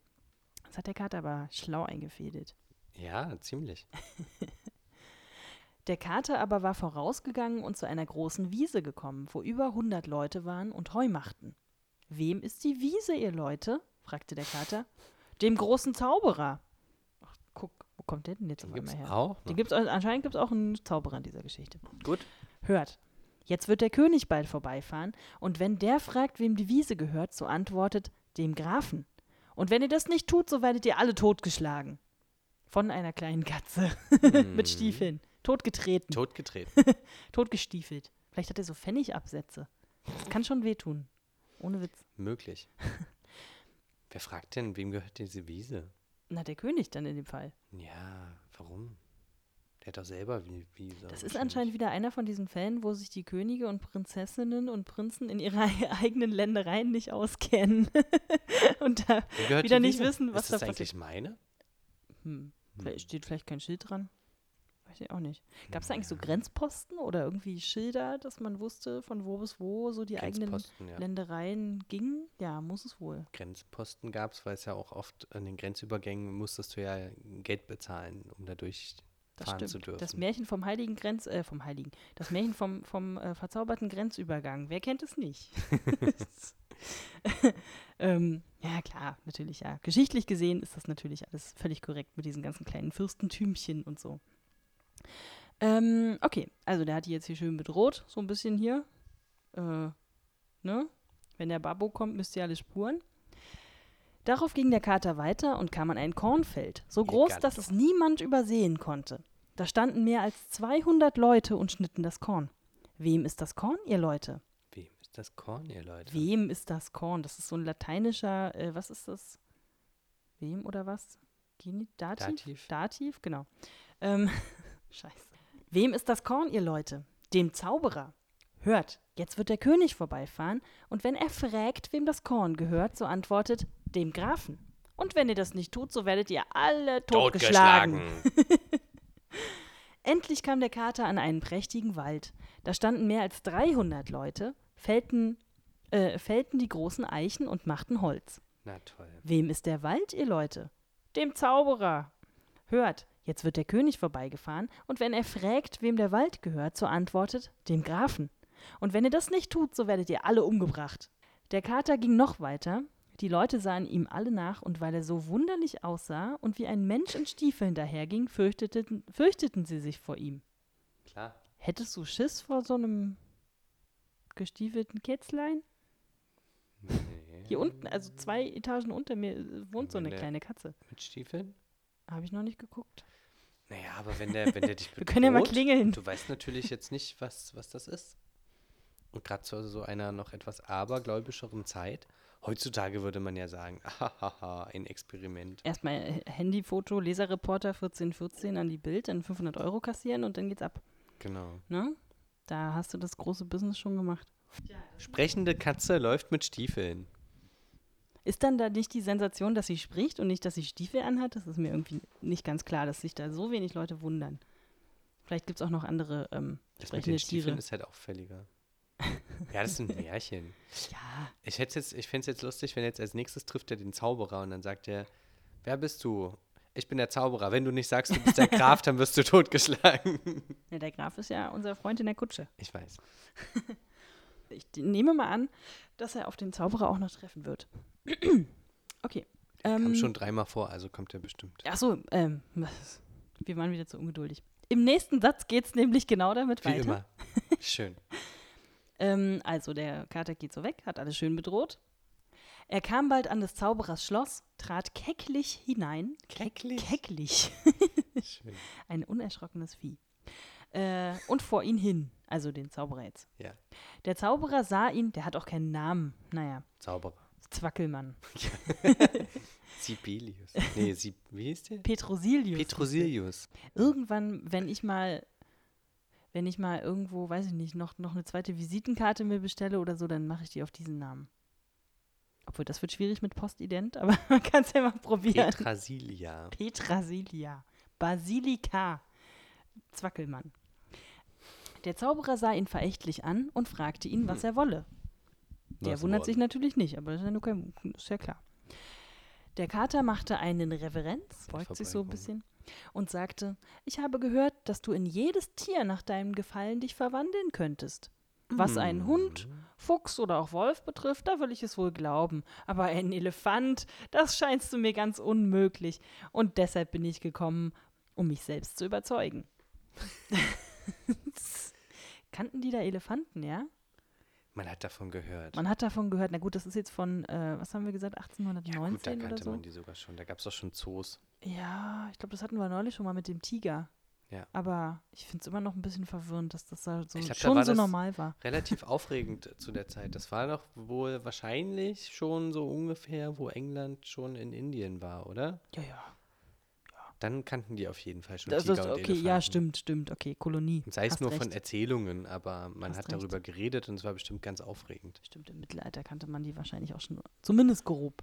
A: Das hat der Kater aber schlau eingefädelt.
B: Ja, ziemlich. [laughs]
A: Der Kater aber war vorausgegangen und zu einer großen Wiese gekommen, wo über hundert Leute waren und Heu machten. Wem ist die Wiese, ihr Leute? fragte der Kater. Dem großen Zauberer. Ach, guck, wo kommt der denn jetzt
B: Den
A: einmal her?
B: auch.
A: Den gibt's, anscheinend gibt es auch einen Zauberer in dieser Geschichte.
B: Gut.
A: Hört, jetzt wird der König bald vorbeifahren, und wenn der fragt, wem die Wiese gehört, so antwortet, dem Grafen. Und wenn ihr das nicht tut, so werdet ihr alle totgeschlagen. Von einer kleinen Katze [laughs] mit Stiefeln. Totgetreten,
B: Totgetreten. [laughs]
A: totgestiefelt. Vielleicht hat er so Pfennigabsätze. Das kann schon wehtun. Ohne Witz.
B: Möglich. [laughs] Wer fragt denn, wem gehört diese Wiese?
A: Na, der König dann in dem Fall.
B: Ja, warum? Der hat doch selber wie Wiese.
A: Das ist anscheinend wieder einer von diesen Fällen, wo sich die Könige und Prinzessinnen und Prinzen in ihrer [laughs] eigenen Ländereien nicht auskennen. und da wieder nicht wissen, was
B: ist das
A: da
B: eigentlich meine?
A: Hm. Vielleicht steht vielleicht kein Schild dran. Weiß ich auch nicht. Gab es da eigentlich so Grenzposten oder irgendwie Schilder, dass man wusste, von wo bis wo so die eigenen
B: ja.
A: Ländereien gingen? Ja, muss es wohl.
B: Grenzposten gab es, weil es ja auch oft an den Grenzübergängen musstest du ja Geld bezahlen, um dadurch
A: Das
B: fahren
A: stimmt.
B: zu dürfen.
A: Das Märchen vom heiligen Grenz, äh, vom heiligen, das Märchen vom, vom äh, verzauberten Grenzübergang. Wer kennt es nicht? [laughs] ähm, ja, klar, natürlich, ja. Geschichtlich gesehen ist das natürlich alles völlig korrekt mit diesen ganzen kleinen Fürstentümchen und so. Ähm, okay, also der hat die jetzt hier schön bedroht, so ein bisschen hier. Äh, ne? Wenn der Babbo kommt, müsst ihr alle spuren. Darauf ging der Kater weiter und kam an ein Kornfeld, so groß, dass es niemand übersehen konnte. Da standen mehr als 200 Leute und schnitten das Korn. Wem ist das Korn, ihr Leute?
B: Wem ist das Korn, ihr Leute?
A: Wem ist das Korn? Das ist so ein lateinischer, äh, was ist das? Wem oder was? Geni Dativ?
B: Dativ.
A: Dativ, genau. Ähm, [laughs] scheiße. Wem ist das Korn, ihr Leute? Dem Zauberer. Hört, jetzt wird der König vorbeifahren, und wenn er fragt, wem das Korn gehört, so antwortet, dem Grafen. Und wenn ihr das nicht tut, so werdet ihr alle totgeschlagen. [laughs] Endlich kam der Kater an einen prächtigen Wald. Da standen mehr als 300 Leute, fällten, äh, fällten die großen Eichen und machten Holz.
B: Na toll.
A: Wem ist der Wald, ihr Leute? Dem Zauberer. Hört, jetzt wird der König vorbeigefahren, und wenn er fragt, wem der Wald gehört, so antwortet, dem Grafen. Und wenn ihr das nicht tut, so werdet ihr alle umgebracht. Der Kater ging noch weiter. Die Leute sahen ihm alle nach, und weil er so wunderlich aussah und wie ein Mensch in Stiefeln daherging, fürchteten, fürchteten sie sich vor ihm.
B: Klar.
A: Hättest du Schiss vor so einem gestiefelten Kätzlein?
B: Nee.
A: Hier unten, also zwei Etagen unter mir, äh, wohnt so eine kleine Katze.
B: Mit Stiefeln?
A: Habe ich noch nicht geguckt.
B: Naja, aber wenn der, wenn der dich [laughs]
A: Wir können ja mal
B: bedroht,
A: klingeln.
B: Du weißt natürlich jetzt nicht, was, was das ist. Und gerade zu so einer noch etwas abergläubischeren Zeit. Heutzutage würde man ja sagen, [laughs] ahaha, ein Experiment.
A: Erstmal äh, Handyfoto, Leserreporter 1414 an die Bild, dann 500 Euro kassieren und dann geht's ab.
B: Genau.
A: Ne? Da hast du das große Business schon gemacht.
B: Sprechende Katze läuft mit Stiefeln.
A: Ist dann da nicht die Sensation, dass sie spricht und nicht, dass sie Stiefel anhat? Das ist mir irgendwie nicht ganz klar, dass sich da so wenig Leute wundern. Vielleicht gibt es auch noch andere ähm,
B: Das mit
A: sprechende
B: den Stiefeln
A: Tiere.
B: ist halt auffälliger. ja, das sind [laughs] Märchen.
A: Ja,
B: Ich, jetzt, ich fände es jetzt lustig, wenn jetzt als nächstes trifft er den Zauberer und dann sagt er, wer bist du? Ich bin der Zauberer. Wenn du nicht sagst, du bist der [laughs] Graf, dann wirst du totgeschlagen.
A: ja, der Graf ist ja unser Freund in der Kutsche.
B: Ich weiß. [laughs]
A: Ich nehme mal an, dass er auf den Zauberer auch noch treffen wird. [clears throat] okay.
B: Kam
A: Ähm,
B: schon dreimal vor, also kommt er bestimmt.
A: Ach so, ähm, [laughs] wir waren wieder zu ungeduldig. Im nächsten Satz geht es nämlich genau damit
B: Wie
A: weiter.
B: immer. [laughs] Schön.
A: Ähm, also der Kater geht so weg, hat alles schön bedroht. Er kam bald an des Zauberers Schloss, trat kecklich hinein.
B: Kecklich?
A: Kecklich.
B: Schön. [laughs]
A: Ein unerschrockenes Vieh. Äh, und vor ihn hin, also den Zauberer jetzt.
B: Ja,
A: Der Zauberer sah ihn, der hat auch keinen Namen. Naja,
B: Zauberer.
A: Zwackelmann. [laughs]
B: Sibelius. Nee, Sib wie hieß der?
A: Petrosilius.
B: Petrosilius.
A: Irgendwann, wenn ich mal, wenn ich mal irgendwo, weiß ich nicht, noch, noch eine zweite Visitenkarte mir bestelle oder so, dann mache ich die auf diesen Namen. Obwohl, das wird schwierig mit Postident, [laughs] aber man kann es ja mal probieren.
B: Petrasilia.
A: Petrasilia. Basilika. Zwackelmann. Der Zauberer sah ihn verächtlich an und fragte ihn, was er wolle. Der wundert sich natürlich nicht, aber das ist ja, nur kein, ist ja klar. Der Kater machte einen Reverenz, beugt sich so ein bisschen und sagte, ich habe gehört, dass du in jedes Tier nach deinem Gefallen dich verwandeln könntest. Was einen Hund, Fuchs oder auch Wolf betrifft, da will ich es wohl glauben. Aber ein Elefant, das scheinst du mir ganz unmöglich. Und deshalb bin ich gekommen, um mich selbst zu überzeugen. [laughs] Kannten die da Elefanten, ja?
B: Man hat davon gehört.
A: Man hat davon gehört, na gut, das ist jetzt von, äh, was haben wir gesagt,
B: ja,
A: 1819
B: gut, da kannte
A: so?
B: man die sogar schon. Da gab es doch schon Zoos.
A: Ja, ich glaube, das hatten wir neulich schon mal mit dem Tiger.
B: Ja.
A: Aber ich finde es immer noch ein bisschen verwirrend, dass das da so
B: glaub, da
A: schon
B: war
A: so
B: das-
A: normal war.
B: Relativ [laughs] aufregend zu der Zeit. Das war doch wohl wahrscheinlich schon so ungefähr, wo England schon in Indien war, oder?
A: Ja, ja.
B: Dann kannten die auf jeden Fall schon
A: Das,
B: Tiger
A: das,
B: und
A: okay,
B: Elefanten.
A: ja, stimmt, stimmt. Okay, Kolonie.
B: Und sei es nur
A: recht.
B: von Erzählungen, aber man
A: Hast
B: hat
A: recht.
B: darüber geredet und es war bestimmt ganz aufregend.
A: Stimmt, im Mittelalter kannte man die wahrscheinlich auch schon, zumindest grob.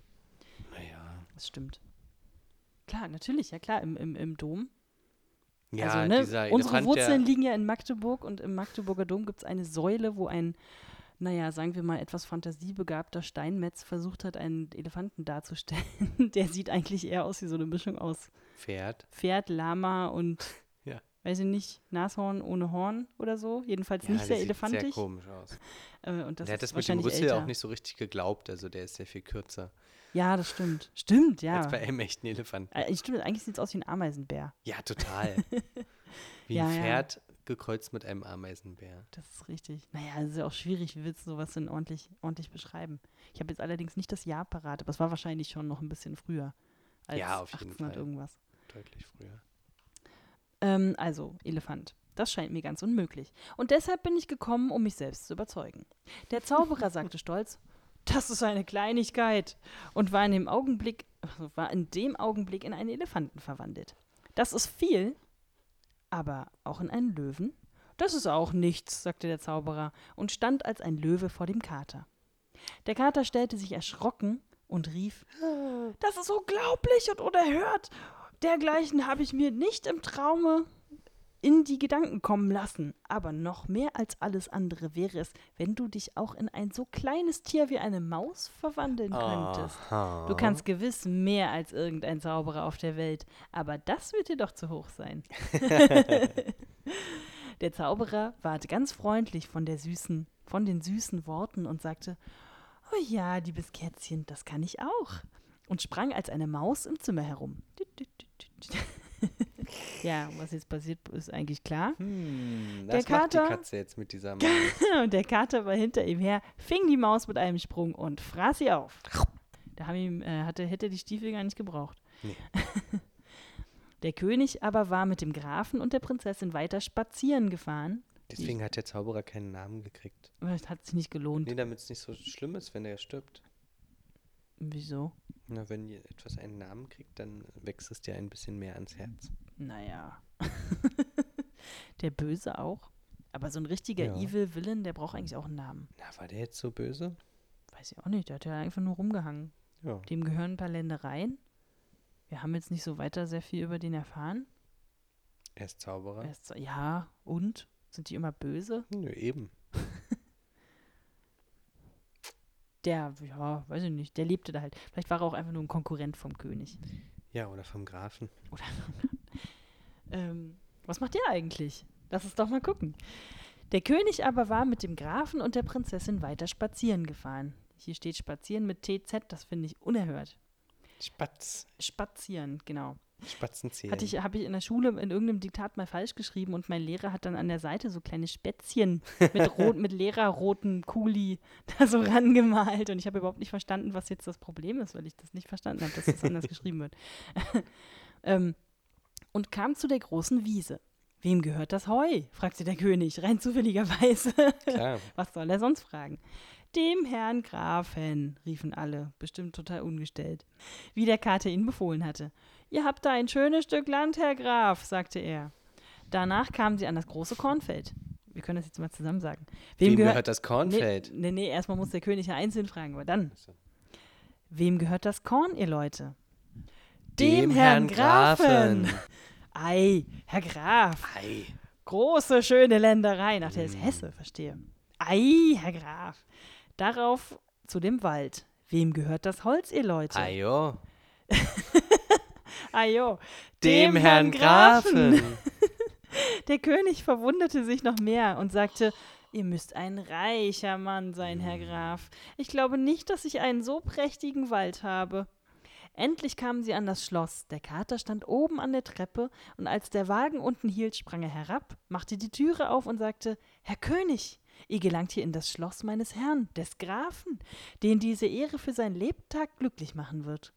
B: Naja.
A: Das stimmt. Klar, natürlich, ja klar, im, im, im Dom.
B: Ja,
A: also, ne,
B: dieser
A: unsere
B: Elefant,
A: Wurzeln liegen ja in Magdeburg und im Magdeburger Dom gibt es eine Säule, wo ein, naja, sagen wir mal, etwas fantasiebegabter Steinmetz versucht hat, einen Elefanten darzustellen. [laughs] Der sieht eigentlich eher aus wie so eine Mischung aus
B: Pferd.
A: Pferd, Lama und, [laughs]
B: Ja.
A: weiß ich nicht, Nashorn ohne Horn oder so. Jedenfalls
B: Ja,
A: nicht sehr
B: sieht
A: elefantisch.
B: sehr komisch aus. [laughs]
A: Äh, und das
B: der hat das mit dem Rüssel
A: älter.
B: auch nicht so richtig geglaubt, also der ist sehr viel kürzer
A: Ja, das stimmt. Stimmt, ja.
B: als bei einem echten Elefanten.
A: Äh, stimmt, eigentlich sieht es aus wie ein Ameisenbär.
B: Ja, total. [laughs] Wie
A: Ja,
B: ein. Pferd gekreuzt mit einem Ameisenbär.
A: Das ist richtig. Naja, es ist ja auch schwierig, wie willst du sowas denn ordentlich, ordentlich beschreiben? Ich habe jetzt allerdings nicht das Jahr parat, aber es war wahrscheinlich schon noch ein bisschen früher. Als
B: Ja, auf jeden
A: 1800
B: Fall.
A: irgendwas.
B: Deutlich früher.
A: Ähm, also, Elefant. Das scheint mir ganz unmöglich. Und deshalb bin ich gekommen, um mich selbst zu überzeugen. Der Zauberer [laughs] sagte stolz, das ist eine Kleinigkeit und war in dem Augenblick, also war in dem Augenblick in einen Elefanten verwandelt. Das ist viel, aber auch in einen Löwen? Das ist auch nichts, sagte der Zauberer und stand als ein Löwe vor dem Kater. Der Kater stellte sich erschrocken und rief, [gasps] das ist unglaublich und unerhört. Dergleichen habe ich mir nicht im Traume in die Gedanken kommen lassen. Aber noch mehr als alles andere wäre es, wenn du dich auch in ein so kleines Tier wie eine Maus verwandeln könntest.
B: Aha.
A: Du kannst gewiss mehr als irgendein Zauberer auf der Welt, aber das wird dir doch zu hoch sein. [laughs] der Zauberer ward ganz freundlich von der süßen, von den süßen Worten und sagte: Oh ja, liebes Kätzchen, das kann ich auch. Und sprang als eine Maus im Zimmer herum. [laughs] ja, was jetzt passiert, ist eigentlich klar.
B: Hm,
A: Der
B: das macht die
A: Kater-
B: Katze jetzt mit dieser Maus.
A: Und [laughs] der Kater war hinter ihm her, fing die Maus mit einem Sprung und fraß sie auf. Da haben ihm, äh, hatte, hätte die Stiefel gar nicht gebraucht.
B: Nee. [laughs]
A: Der König aber war mit dem Grafen und der Prinzessin weiter spazieren gefahren.
B: Deswegen hat der Zauberer keinen Namen gekriegt.
A: Es hat sich nicht gelohnt.
B: Nee, damit es nicht so schlimm ist, wenn er stirbt.
A: Wieso?
B: Na, wenn ihr etwas einen Namen kriegt, dann wächst es dir ein bisschen mehr ans Herz.
A: Naja. [laughs] der Böse auch. Aber so ein richtiger
B: Ja.
A: Evil Villain, der braucht eigentlich auch einen Namen.
B: Na, war der jetzt so böse?
A: Weiß ich auch nicht, der hat ja einfach nur rumgehangen.
B: Ja.
A: Dem gehören ein paar Ländereien. Wir haben jetzt nicht so weiter sehr viel über den erfahren.
B: Er ist Zauberer.
A: Er ist ja, und? Sind die immer böse?
B: Nö, eben. [laughs]
A: Der, ja, weiß ich nicht, der lebte da halt. Vielleicht war er auch einfach nur ein Konkurrent vom König.
B: Ja, oder vom Grafen.
A: Oder ähm, was macht der eigentlich? Lass uns doch mal gucken. Der König aber war mit dem Grafen und der Prinzessin weiter spazieren gefahren. Hier steht spazieren mit TZ, das finde ich unerhört.
B: Spatz.
A: Spazieren, genau.
B: Spatzenzählen.
A: Hatte ich, habe ich in der Schule in irgendeinem Diktat mal falsch geschrieben und mein Lehrer hat dann an der Seite so kleine Spätzchen mit, [laughs] rot, mit leererroten Kuli [laughs] da so rangemalt und ich habe überhaupt nicht verstanden, was jetzt das Problem ist, weil ich das nicht verstanden habe, dass das anders [laughs] geschrieben wird. ähm, und kam zu der großen Wiese. Wem gehört das Heu? fragte der König, rein zufälligerweise.
B: Klar.
A: Was soll er sonst fragen? Dem Herrn Grafen, riefen alle, bestimmt total ungestellt, wie der Kater ihn befohlen hatte. Ihr habt da ein schönes Stück Land, Herr Graf, sagte er. Danach kamen sie an das große Kornfeld. Wir können das jetzt mal zusammen sagen.
B: Wem, gehört, das Kornfeld?
A: Nee, nee, nee, erstmal muss der König ja einzeln fragen, aber dann. Wem gehört das Korn, ihr Leute?
B: Dem Herrn Grafen.
A: Ei, Herr Graf,
B: Ei.
A: große, schöne Länderei. Ach, der ist
B: Mm.
A: Hesse, verstehe. Ei, Herr Graf. Darauf zu dem Wald. Wem gehört das Holz, ihr Leute?
B: Ajo. [laughs] [laughs]
A: Ajo.
B: Dem Herrn Grafen. [laughs]
A: Der König verwunderte sich noch mehr und sagte, ihr müsst ein reicher Mann sein, Herr Graf. Ich glaube nicht, dass ich einen so prächtigen Wald habe. Endlich kamen sie an das Schloss. Der Kater stand oben an der Treppe, und als der Wagen unten hielt, sprang er herab, machte die Türe auf und sagte Herr König, ihr gelangt hier in das Schloss meines Herrn, des Grafen, den diese Ehre für sein Lebtag glücklich machen wird.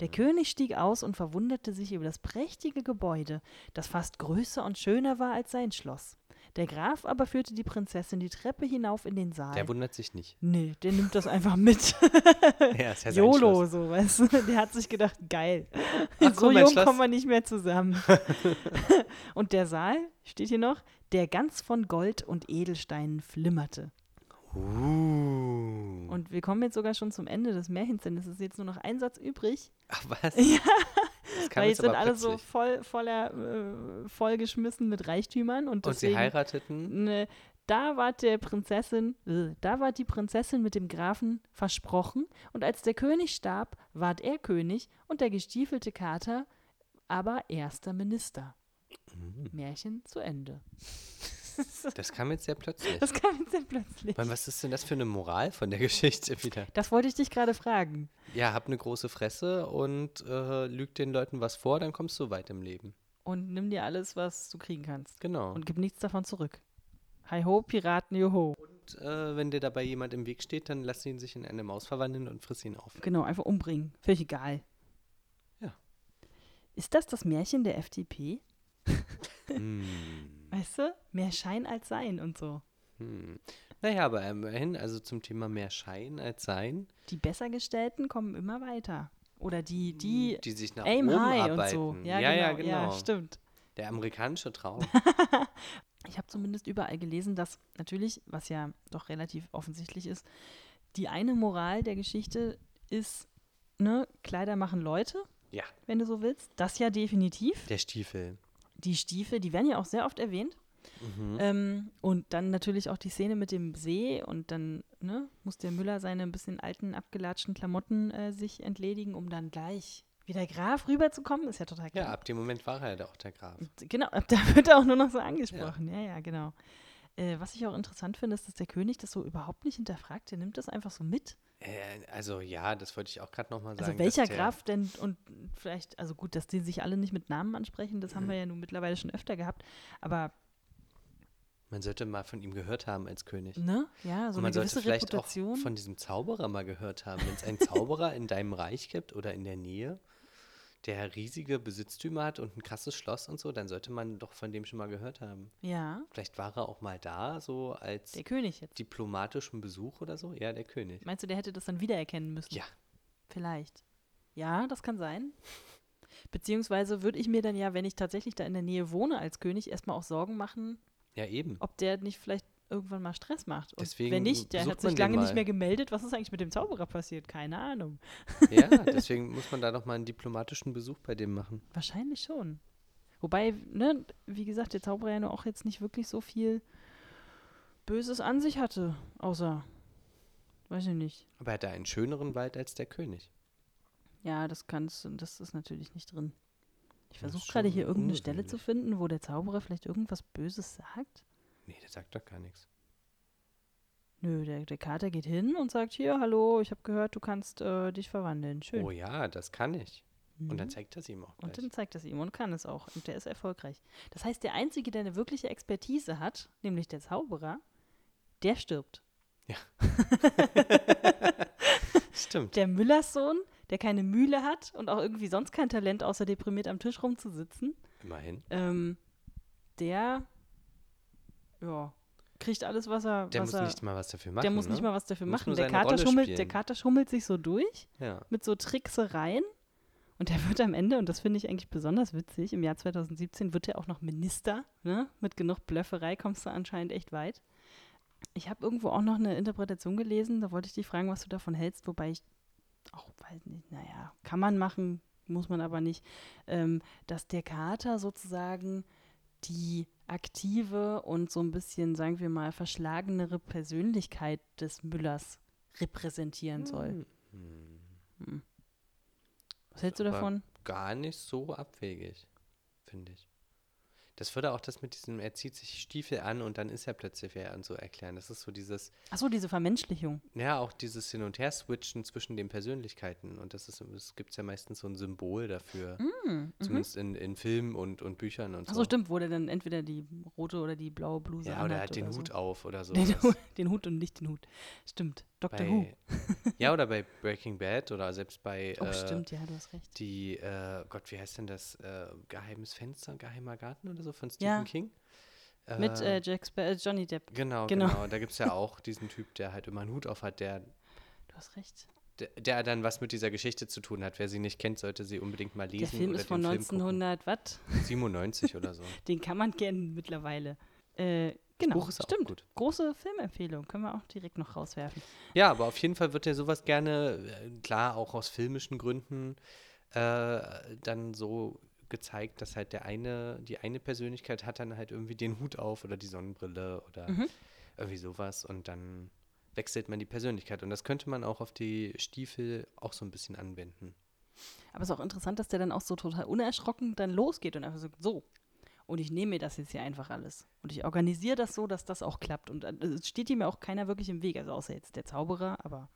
A: Der König stieg aus und verwunderte sich über das prächtige Gebäude, das fast größer und schöner war als sein Schloss. Der Graf aber führte die Prinzessin die Treppe hinauf in den Saal.
B: Der wundert sich nicht.
A: nee, der nimmt das einfach mit. [laughs]
B: Ja, ist ja
A: YOLO, so, weißt du? Der hat sich gedacht, geil.
B: Ach,
A: so jung
B: Schloss.
A: kommen wir nicht mehr zusammen. [laughs] und der Saal, steht hier noch, der ganz von Gold und Edelsteinen flimmerte.
B: Uh.
A: Und wir kommen jetzt sogar schon zum Ende des Märchens, denn es ist jetzt nur noch ein Satz übrig.
B: Ach was? [laughs]
A: Ja.
B: Das kam
A: Weil
B: jetzt
A: sind alle so voll, voller, äh, vollgeschmissen mit Reichtümern. Und,
B: Und sie
A: deswegen,
B: heirateten?
A: Ne, da war der Prinzessin, äh, da war die Prinzessin mit dem Grafen versprochen. Und als der König starb, ward er König und der gestiefelte Kater aber erster Minister.
B: Mhm.
A: Märchen zu Ende. [laughs] [laughs]
B: Das kam jetzt sehr plötzlich.
A: Das kam jetzt sehr plötzlich.
B: Mann, was ist denn das für eine Moral von der [laughs] Geschichte wieder?
A: Das wollte ich dich gerade fragen.
B: Ja, hab eine große Fresse und äh, lüg den Leuten was vor, dann kommst du weit im Leben.
A: Und nimm dir alles, was du kriegen kannst.
B: Genau.
A: Und gib nichts davon zurück. Hi ho, Piraten, joho.
B: Und äh, wenn dir dabei jemand im Weg steht, dann lass ihn sich in eine Maus verwandeln und friss ihn auf.
A: Genau, einfach umbringen. Völlig egal.
B: Ja.
A: Ist das das Märchen der FDP? [laughs]
B: hm.
A: Weißt du? Mehr Schein als Sein und so.
B: Hm. Naja, aber immerhin, also zum Thema mehr Schein als Sein,
A: Die Bessergestellten kommen immer weiter. Oder die, die,
B: die sich nach
A: aim
B: oben
A: high
B: arbeiten.
A: und so. Ja,
B: ja,
A: genau.
B: ja,
A: Ja,
B: genau.
A: stimmt.
B: Der amerikanische Traum. [laughs]
A: Ich habe zumindest überall gelesen, dass natürlich, was ja doch relativ offensichtlich ist, die eine Moral der Geschichte ist, ne, Kleider machen Leute,
B: ja,
A: wenn du so willst. Das ja definitiv.
B: der Stiefel.
A: Die Stiefel, die werden ja auch sehr oft erwähnt.
B: Mhm.
A: Ähm, und dann natürlich auch die Szene mit dem See und dann ne, muss der Müller seine ein bisschen alten, abgelatschten Klamotten äh, sich entledigen, um dann gleich wie der Graf rüberzukommen. Ist ja total
B: Ja,
A: klar.
B: ab dem Moment war er ja auch der Graf.
A: Genau, ab da wird er auch nur noch so angesprochen. Ja, ja, genau. Äh, was ich auch interessant finde, ist, dass der König das so überhaupt nicht hinterfragt. Der nimmt das einfach so mit.
B: Äh, also ja, das wollte ich auch gerade nochmal sagen.
A: Also welcher Graf denn und vielleicht, also gut, dass die sich alle nicht mit Namen ansprechen, das haben wir ja nun mittlerweile schon öfter gehabt. Aber,
B: Man sollte mal von ihm gehört haben als König.
A: ne, ja, so
B: Und man sollte vielleicht
A: Reputation.
B: auch von diesem Zauberer mal gehört haben. Wenn es einen Zauberer in deinem Reich gibt oder in der Nähe, der riesige Besitztümer hat und ein krasses Schloss und so, dann sollte man doch von dem schon mal gehört haben.
A: ja,
B: Vielleicht war er auch mal da, so als
A: der König jetzt.
B: diplomatischen Besuch oder so. Ja, der König.
A: Meinst du, der hätte das dann wiedererkennen müssen?
B: Ja.
A: Vielleicht. Ja, das kann sein. Beziehungsweise würde ich mir dann ja, wenn ich tatsächlich da in der Nähe wohne als König, erstmal auch Sorgen machen,
B: Ja, eben.
A: ob der nicht vielleicht irgendwann mal Stress macht. Und
B: Deswegen
A: wenn nicht, der hat sich lange nicht mehr gemeldet. Was ist eigentlich mit dem Zauberer passiert? Keine Ahnung.
B: Ja, [laughs] deswegen muss man da noch mal einen diplomatischen Besuch bei dem machen.
A: Wahrscheinlich schon. Wobei, ne, wie gesagt, der Zauberer ja nur auch jetzt nicht wirklich so viel Böses an sich hatte, außer, weiß ich nicht.
B: Aber er hatte einen schöneren Wald als der König.
A: Ja, das kannst du, das ist natürlich nicht drin. Ich
B: Das
A: versuche gerade hier irgendeine Stelle zu
B: ungewöhnlich.
A: finden, wo der Zauberer vielleicht irgendwas Böses sagt.
B: Nee, der sagt doch gar nichts.
A: Nö, der, der Kater geht hin und sagt, hier, hallo, ich habe gehört, du kannst äh, dich verwandeln. Schön.
B: Oh ja, das kann ich. Und dann zeigt er es ihm auch
A: Und
B: gleich.
A: dann zeigt er es ihm und kann es auch. Und der ist erfolgreich. Das heißt, der Einzige, der eine wirkliche Expertise hat, nämlich der Zauberer, der stirbt. [laughs] [laughs]
B: Stimmt.
A: Der Müllerssohn, der keine Mühle hat und auch irgendwie sonst kein Talent, außer deprimiert am Tisch rumzusitzen,
B: Immerhin.
A: ähm, der ja, kriegt alles, was er.
B: Der
A: was
B: muss
A: er,
B: nicht mal was dafür machen.
A: der muss
B: ne?
A: nicht mal was dafür
B: Muss
A: machen. Der Kater, schummelt, der. Kater schummelt sich so durch
B: Ja.
A: mit so Tricksereien. Und der [laughs] wird am Ende, und das finde ich eigentlich besonders witzig, im Jahr 2017 wird er auch noch Minister. Ne? Mit genug Blöfferei kommst du anscheinend echt weit. Ich habe irgendwo auch noch eine Interpretation gelesen, da wollte ich dich fragen, was du davon hältst, wobei ich auch nicht, naja, kann man machen, muss man aber nicht, ähm, dass der Kater sozusagen die aktive und so ein bisschen, sagen wir mal, verschlagenere Persönlichkeit des Müllers repräsentieren soll.
B: Hm.
A: Was hältst du davon?
B: Gar nicht so abwegig, finde ich. Das würde auch das mit diesem, er zieht sich Stiefel an und dann ist er plötzlich wer und so erklären. Das ist so dieses,
A: Achso, diese Vermenschlichung.
B: ja, auch dieses Hin- und Her-Switchen zwischen den Persönlichkeiten. Und das ist, es gibt ja meistens so ein Symbol dafür. Zumindest in, in Filmen und, und Büchern und
A: Achso,
B: so.
A: Mhm, stimmt, wo der dann entweder die rote oder die blaue Bluse
B: Ja, oder er hat den
A: oder
B: Hut
A: so.
B: auf oder so. [laughs]
A: Den, Hut- den Hut und nicht den Hut. Stimmt. Dr. Who.
B: bei, [laughs] ja, oder bei Breaking Bad oder selbst bei
A: Oh,
B: äh,
A: stimmt, ja, du hast recht.
B: die, äh, Gott, wie heißt denn das? Äh, Geheimes Fenster, Geheimer Garten oder so von
A: Ja.
B: Stephen King?
A: Mit äh, Jack Spa äh, Johnny Depp.
B: Genau,
A: genau.
B: genau. Da gibt es ja [laughs] auch diesen Typ, der halt immer einen Hut auf hat, der,
A: Du hast recht.
B: der, dann was mit dieser Geschichte zu tun hat. Wer sie nicht kennt, sollte sie unbedingt mal lesen.
A: Der Film
B: oder
A: ist von
B: den Film gucken.
A: 1900, was?
B: 97 oder so. [laughs]
A: Den kann man kennen mittlerweile. Äh, genau,
B: Buch ist auch
A: stimmt.
B: gut.
A: Große Filmempfehlung, können wir auch direkt noch rauswerfen.
B: Ja, aber auf jeden Fall wird ja sowas gerne, äh, klar, auch aus filmischen Gründen, äh, dann so gezeigt, dass halt der eine, die eine Persönlichkeit hat dann halt irgendwie den Hut auf oder die Sonnenbrille oder
A: Mhm.
B: irgendwie sowas und dann wechselt man die Persönlichkeit. Und das könnte man auch auf die Stiefel auch so ein bisschen anwenden.
A: Aber es ist auch interessant, dass der dann auch so total unerschrocken dann losgeht und einfach so, so. Und ich nehme mir das jetzt hier einfach alles. Und ich organisiere das so, dass das auch klappt. Und äh, es steht ihm ja auch keiner wirklich im Weg. Also außer jetzt der Zauberer, aber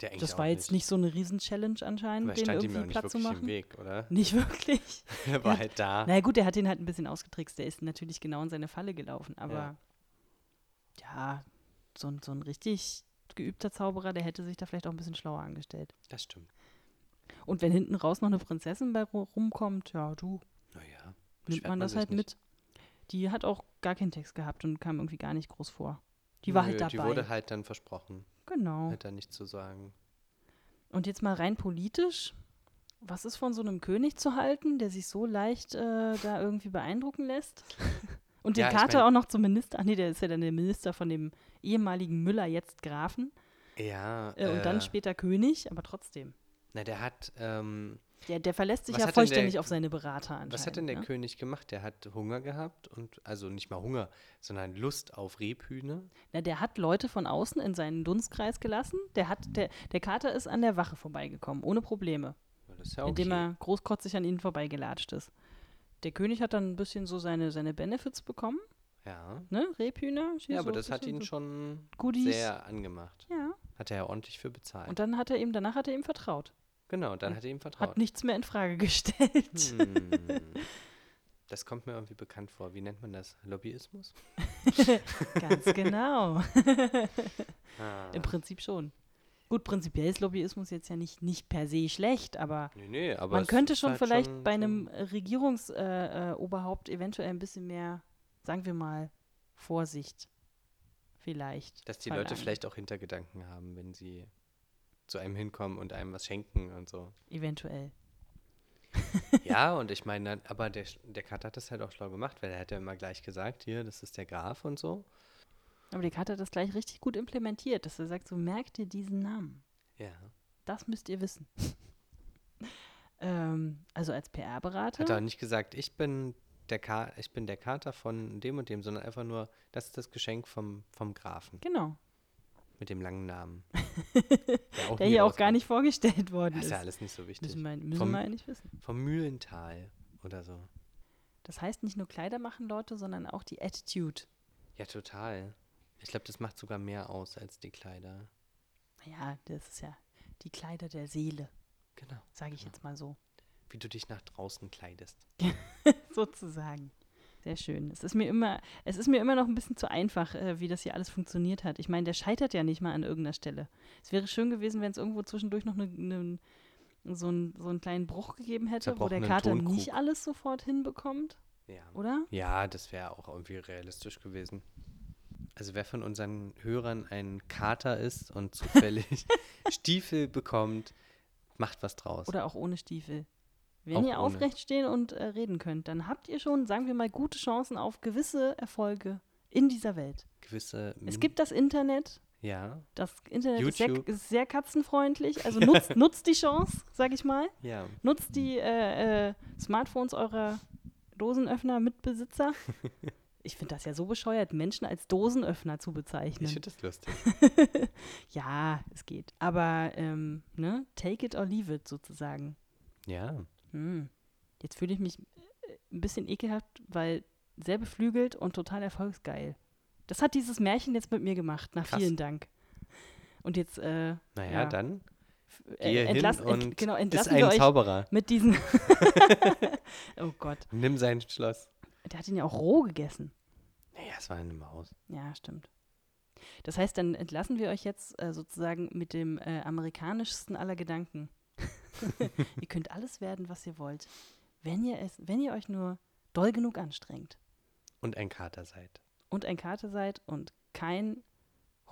B: Der eigentlich
A: das war jetzt nicht so eine Riesen-Challenge anscheinend, den
B: stand ihm ja auch
A: irgendwie
B: nicht
A: platt zu
B: wirklich
A: machen.
B: im Weg, oder? [laughs]
A: Nicht wirklich. [laughs]
B: Er war
A: hat-
B: halt da.
A: Na ja, gut, der hat ihn halt ein bisschen ausgetrickst. Der ist natürlich genau in seine Falle gelaufen. Aber ja, so, ein- so ein richtig geübter Zauberer, der hätte sich da vielleicht auch ein bisschen schlauer angestellt.
B: Das stimmt.
A: Und wenn hinten raus noch eine Prinzessin bei ru- rumkommt, ja, du,
B: Naja.
A: nimmt
B: beschwert
A: man das
B: sich
A: halt
B: nicht.
A: mit. Die hat auch gar keinen Text gehabt und kam irgendwie gar nicht groß vor. Die war
B: Nö,
A: halt dabei.
B: Die wurde halt dann versprochen.
A: Genau.
B: Hat er nichts zu sagen.
A: Und jetzt mal rein politisch. Was ist von so einem König zu halten, der sich so leicht äh, da irgendwie beeindrucken lässt? [laughs] Und den
B: Ja, ich
A: Kater
B: mein-
A: auch noch zum Minister. Ach nee, der ist ja dann der Minister von dem ehemaligen Müller, jetzt Grafen.
B: Ja.
A: Äh, und dann später König, aber trotzdem.
B: Na, der hat, ähm,
A: Der, der verlässt sich
B: Was
A: ja vollständig
B: der-
A: auf seine Berater anscheinend.
B: was hat denn der
A: ne?
B: König gemacht? Der hat Hunger gehabt und, also nicht mal Hunger, sondern Lust auf Rebhühner.
A: Na, der hat Leute von außen in seinen Dunstkreis gelassen. Der, hat, der, der Kater ist an der Wache vorbeigekommen, ohne Probleme.
B: Ja okay.
A: indem er großkotzig an ihnen vorbeigelatscht ist. Der König hat dann ein bisschen so seine, seine Benefits bekommen,
B: ja.
A: ne? Rebhühner.
B: Ja,
A: so
B: aber
A: ein
B: das hat ihn
A: so
B: schon
A: Goodies.
B: sehr angemacht.
A: Ja.
B: Hat er ja ordentlich für bezahlt.
A: Und dann hat er ihm, danach hat er ihm vertraut.
B: Genau, dann hat er ihm
A: Hat
B: vertraut.
A: nichts mehr in Frage gestellt.
B: Hm. Das kommt mir irgendwie bekannt vor. Wie nennt man das? Lobbyismus? [laughs]
A: Ganz genau. [laughs]
B: Ah.
A: Im Prinzip schon. Gut, prinzipiell ist Lobbyismus jetzt ja nicht, nicht per se schlecht, aber
B: Nee, nee, aber
A: man könnte schon
B: halt
A: vielleicht
B: schon-
A: bei einem Regierungsoberhaupt äh, Oberhaupt eventuell ein bisschen mehr, sagen wir mal, Vorsicht vielleicht.
B: Dass die Leute
A: verlangen.
B: vielleicht auch Hintergedanken haben, wenn sie zu einem hinkommen und einem was schenken und so.
A: Eventuell.
B: ja, [laughs] und ich meine, aber der, der Kater hat das halt auch schlau gemacht, weil er hat ja immer gleich gesagt, hier, das ist der Graf und so.
A: Aber die Karte hat das gleich richtig gut implementiert, dass er sagt, so merkt ihr diesen Namen.
B: Ja.
A: Das müsst ihr wissen. [laughs] ähm, also als PR-Berater.
B: Hat er nicht gesagt, ich bin der Ka ich bin der Kater von dem und dem, sondern einfach nur, das ist das Geschenk vom, vom Grafen
A: Genau.
B: Mit dem langen Namen. [laughs] der
A: Der hier auch gar nicht vorgestellt worden
B: Das
A: ist.
B: ist ja alles nicht so wichtig.
A: müssen wir, müssen
B: Vom-
A: wir eigentlich wissen.
B: Vom Mühlental oder so.
A: Das heißt nicht nur Kleider machen Leute, sondern auch die Attitude.
B: Ja, total. Ich glaube, das macht sogar mehr aus als die Kleider.
A: Naja, das ist ja die Kleider der Seele,
B: Genau.
A: sage ich
B: Genau.
A: jetzt mal so.
B: wie du dich nach draußen kleidest. [laughs]
A: Sozusagen. Sehr schön. Es ist mir immer, es ist mir immer noch ein bisschen zu einfach, äh, wie das hier alles funktioniert hat. Ich meine, der scheitert ja nicht mal an irgendeiner Stelle. Es wäre schön gewesen, wenn es irgendwo zwischendurch noch ne, ne, so, ein, so einen kleinen Bruch gegeben hätte, wo der Kater
B: Tonkrug.
A: nicht alles sofort hinbekommt,
B: Ja.
A: oder?
B: Ja, das wäre auch irgendwie realistisch gewesen. Also wer von unseren Hörern ein Kater ist und zufällig [laughs] Stiefel bekommt, macht was draus.
A: Oder auch ohne Stiefel. Wenn ihr aufrecht stehen und äh, reden könnt, dann habt ihr schon, sagen wir mal, gute Chancen auf gewisse Erfolge in dieser Welt.
B: Gewisse.
A: Es gibt das Internet.
B: Ja,
A: Das Internet ist sehr, ist sehr katzenfreundlich. Also [laughs] nutzt, nutzt die Chance, sag ich mal.
B: ja.
A: Nutzt die äh, äh, Smartphones eurer Dosenöffner-Mitbesitzer. [laughs] Ich finde das ja so bescheuert, Menschen als Dosenöffner zu
B: Ich
A: bezeichnen.
B: finde das lustig. [laughs]
A: ja, es geht. Aber, ähm, ne, take it or leave it sozusagen.
B: Ja.
A: Hm. Jetzt fühle ich mich äh, ein bisschen ekelhaft, weil sehr beflügelt und total erfolgsgeil. Das hat dieses Märchen jetzt mit mir gemacht, nach
B: Krass.
A: vielen Dank. Und jetzt äh,
B: Naja,
A: Ja.
B: dann
A: äh,
B: geh hin
A: entlass,
B: und
A: ent, [laughs] genau,
B: ist
A: entlassen
B: ein
A: wir euch
B: Zauberer.
A: mit diesen. [laughs] oh Gott,
B: Nimm sein Schloss.
A: der hat ihn ja auch roh gegessen.
B: Naja, es war eine Maus.
A: Ja, stimmt. Das heißt, dann entlassen wir euch jetzt äh, sozusagen mit dem äh, amerikanischsten aller Gedanken. [laughs] ihr könnt alles werden, was ihr wollt, wenn ihr es, wenn ihr euch nur doll genug anstrengt
B: Und ein Kater seid.
A: und ein Kater seid und kein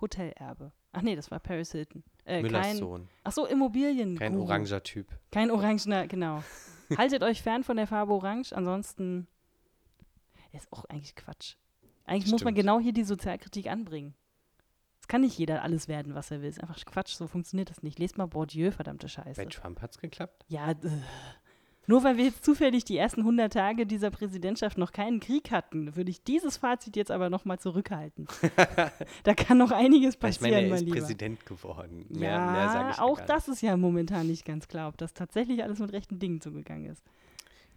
A: Hotelerbe. Ach nee, das war Paris Hilton. Äh,
B: Müllers
A: kein,
B: Sohn.
A: ach so, Immobilien.
B: Kein oranger Typ.
A: Kein orangener, genau. Haltet euch fern von der Farbe Orange, ansonsten ist auch eigentlich Quatsch. Eigentlich muss man
B: Stimmt.
A: genau hier die Sozialkritik anbringen. Es kann nicht jeder alles werden, was er will. Ist einfach Quatsch, so funktioniert das nicht. Lest mal Bourdieu, verdammte Scheiße.
B: Bei Trump hat's geklappt.
A: Ja, äh, nur weil wir jetzt zufällig die ersten 100 Tage dieser Präsidentschaft noch keinen Krieg hatten, würde ich dieses Fazit jetzt aber nochmal zurückhalten. [laughs] da kann noch einiges
B: Weil ich
A: passieren,
B: meine, er
A: mein
B: ist
A: Lieber.
B: Präsident geworden. Mehr,
A: ja,
B: mehr sage ich
A: auch das ist ja momentan nicht ganz klar, ob das tatsächlich alles mit rechten Dingen zugegangen ist.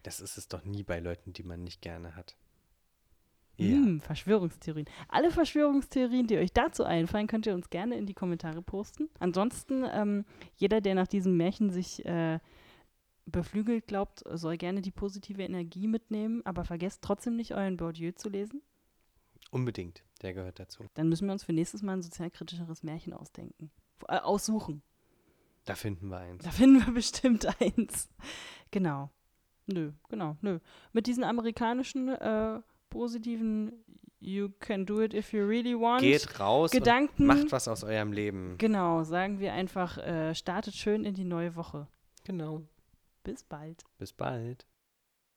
B: Das ist es doch nie bei Leuten, die man nicht gerne hat.
A: Hm, Verschwörungstheorien. Alle Verschwörungstheorien, die euch dazu einfallen, könnt ihr uns gerne in die Kommentare posten. Ansonsten, ähm, jeder, der nach diesem Märchen sich äh, beflügelt glaubt, soll gerne die positive Energie mitnehmen, aber vergesst trotzdem nicht, euren Bourdieu zu lesen.
B: Unbedingt. Der gehört dazu.
A: Dann müssen wir uns für nächstes Mal ein sozialkritischeres Märchen ausdenken. Äh, aussuchen.
B: Da finden wir eins.
A: Da finden wir bestimmt eins. Genau. Nö, genau, nö. Mit diesen amerikanischen äh, positiven You can do it if you really want.
B: Geht raus
A: Gedanken.
B: und macht was aus eurem Leben.
A: Genau, sagen wir einfach, äh, startet schön in die neue Woche.
B: Genau.
A: Bis bald.
B: Bis bald.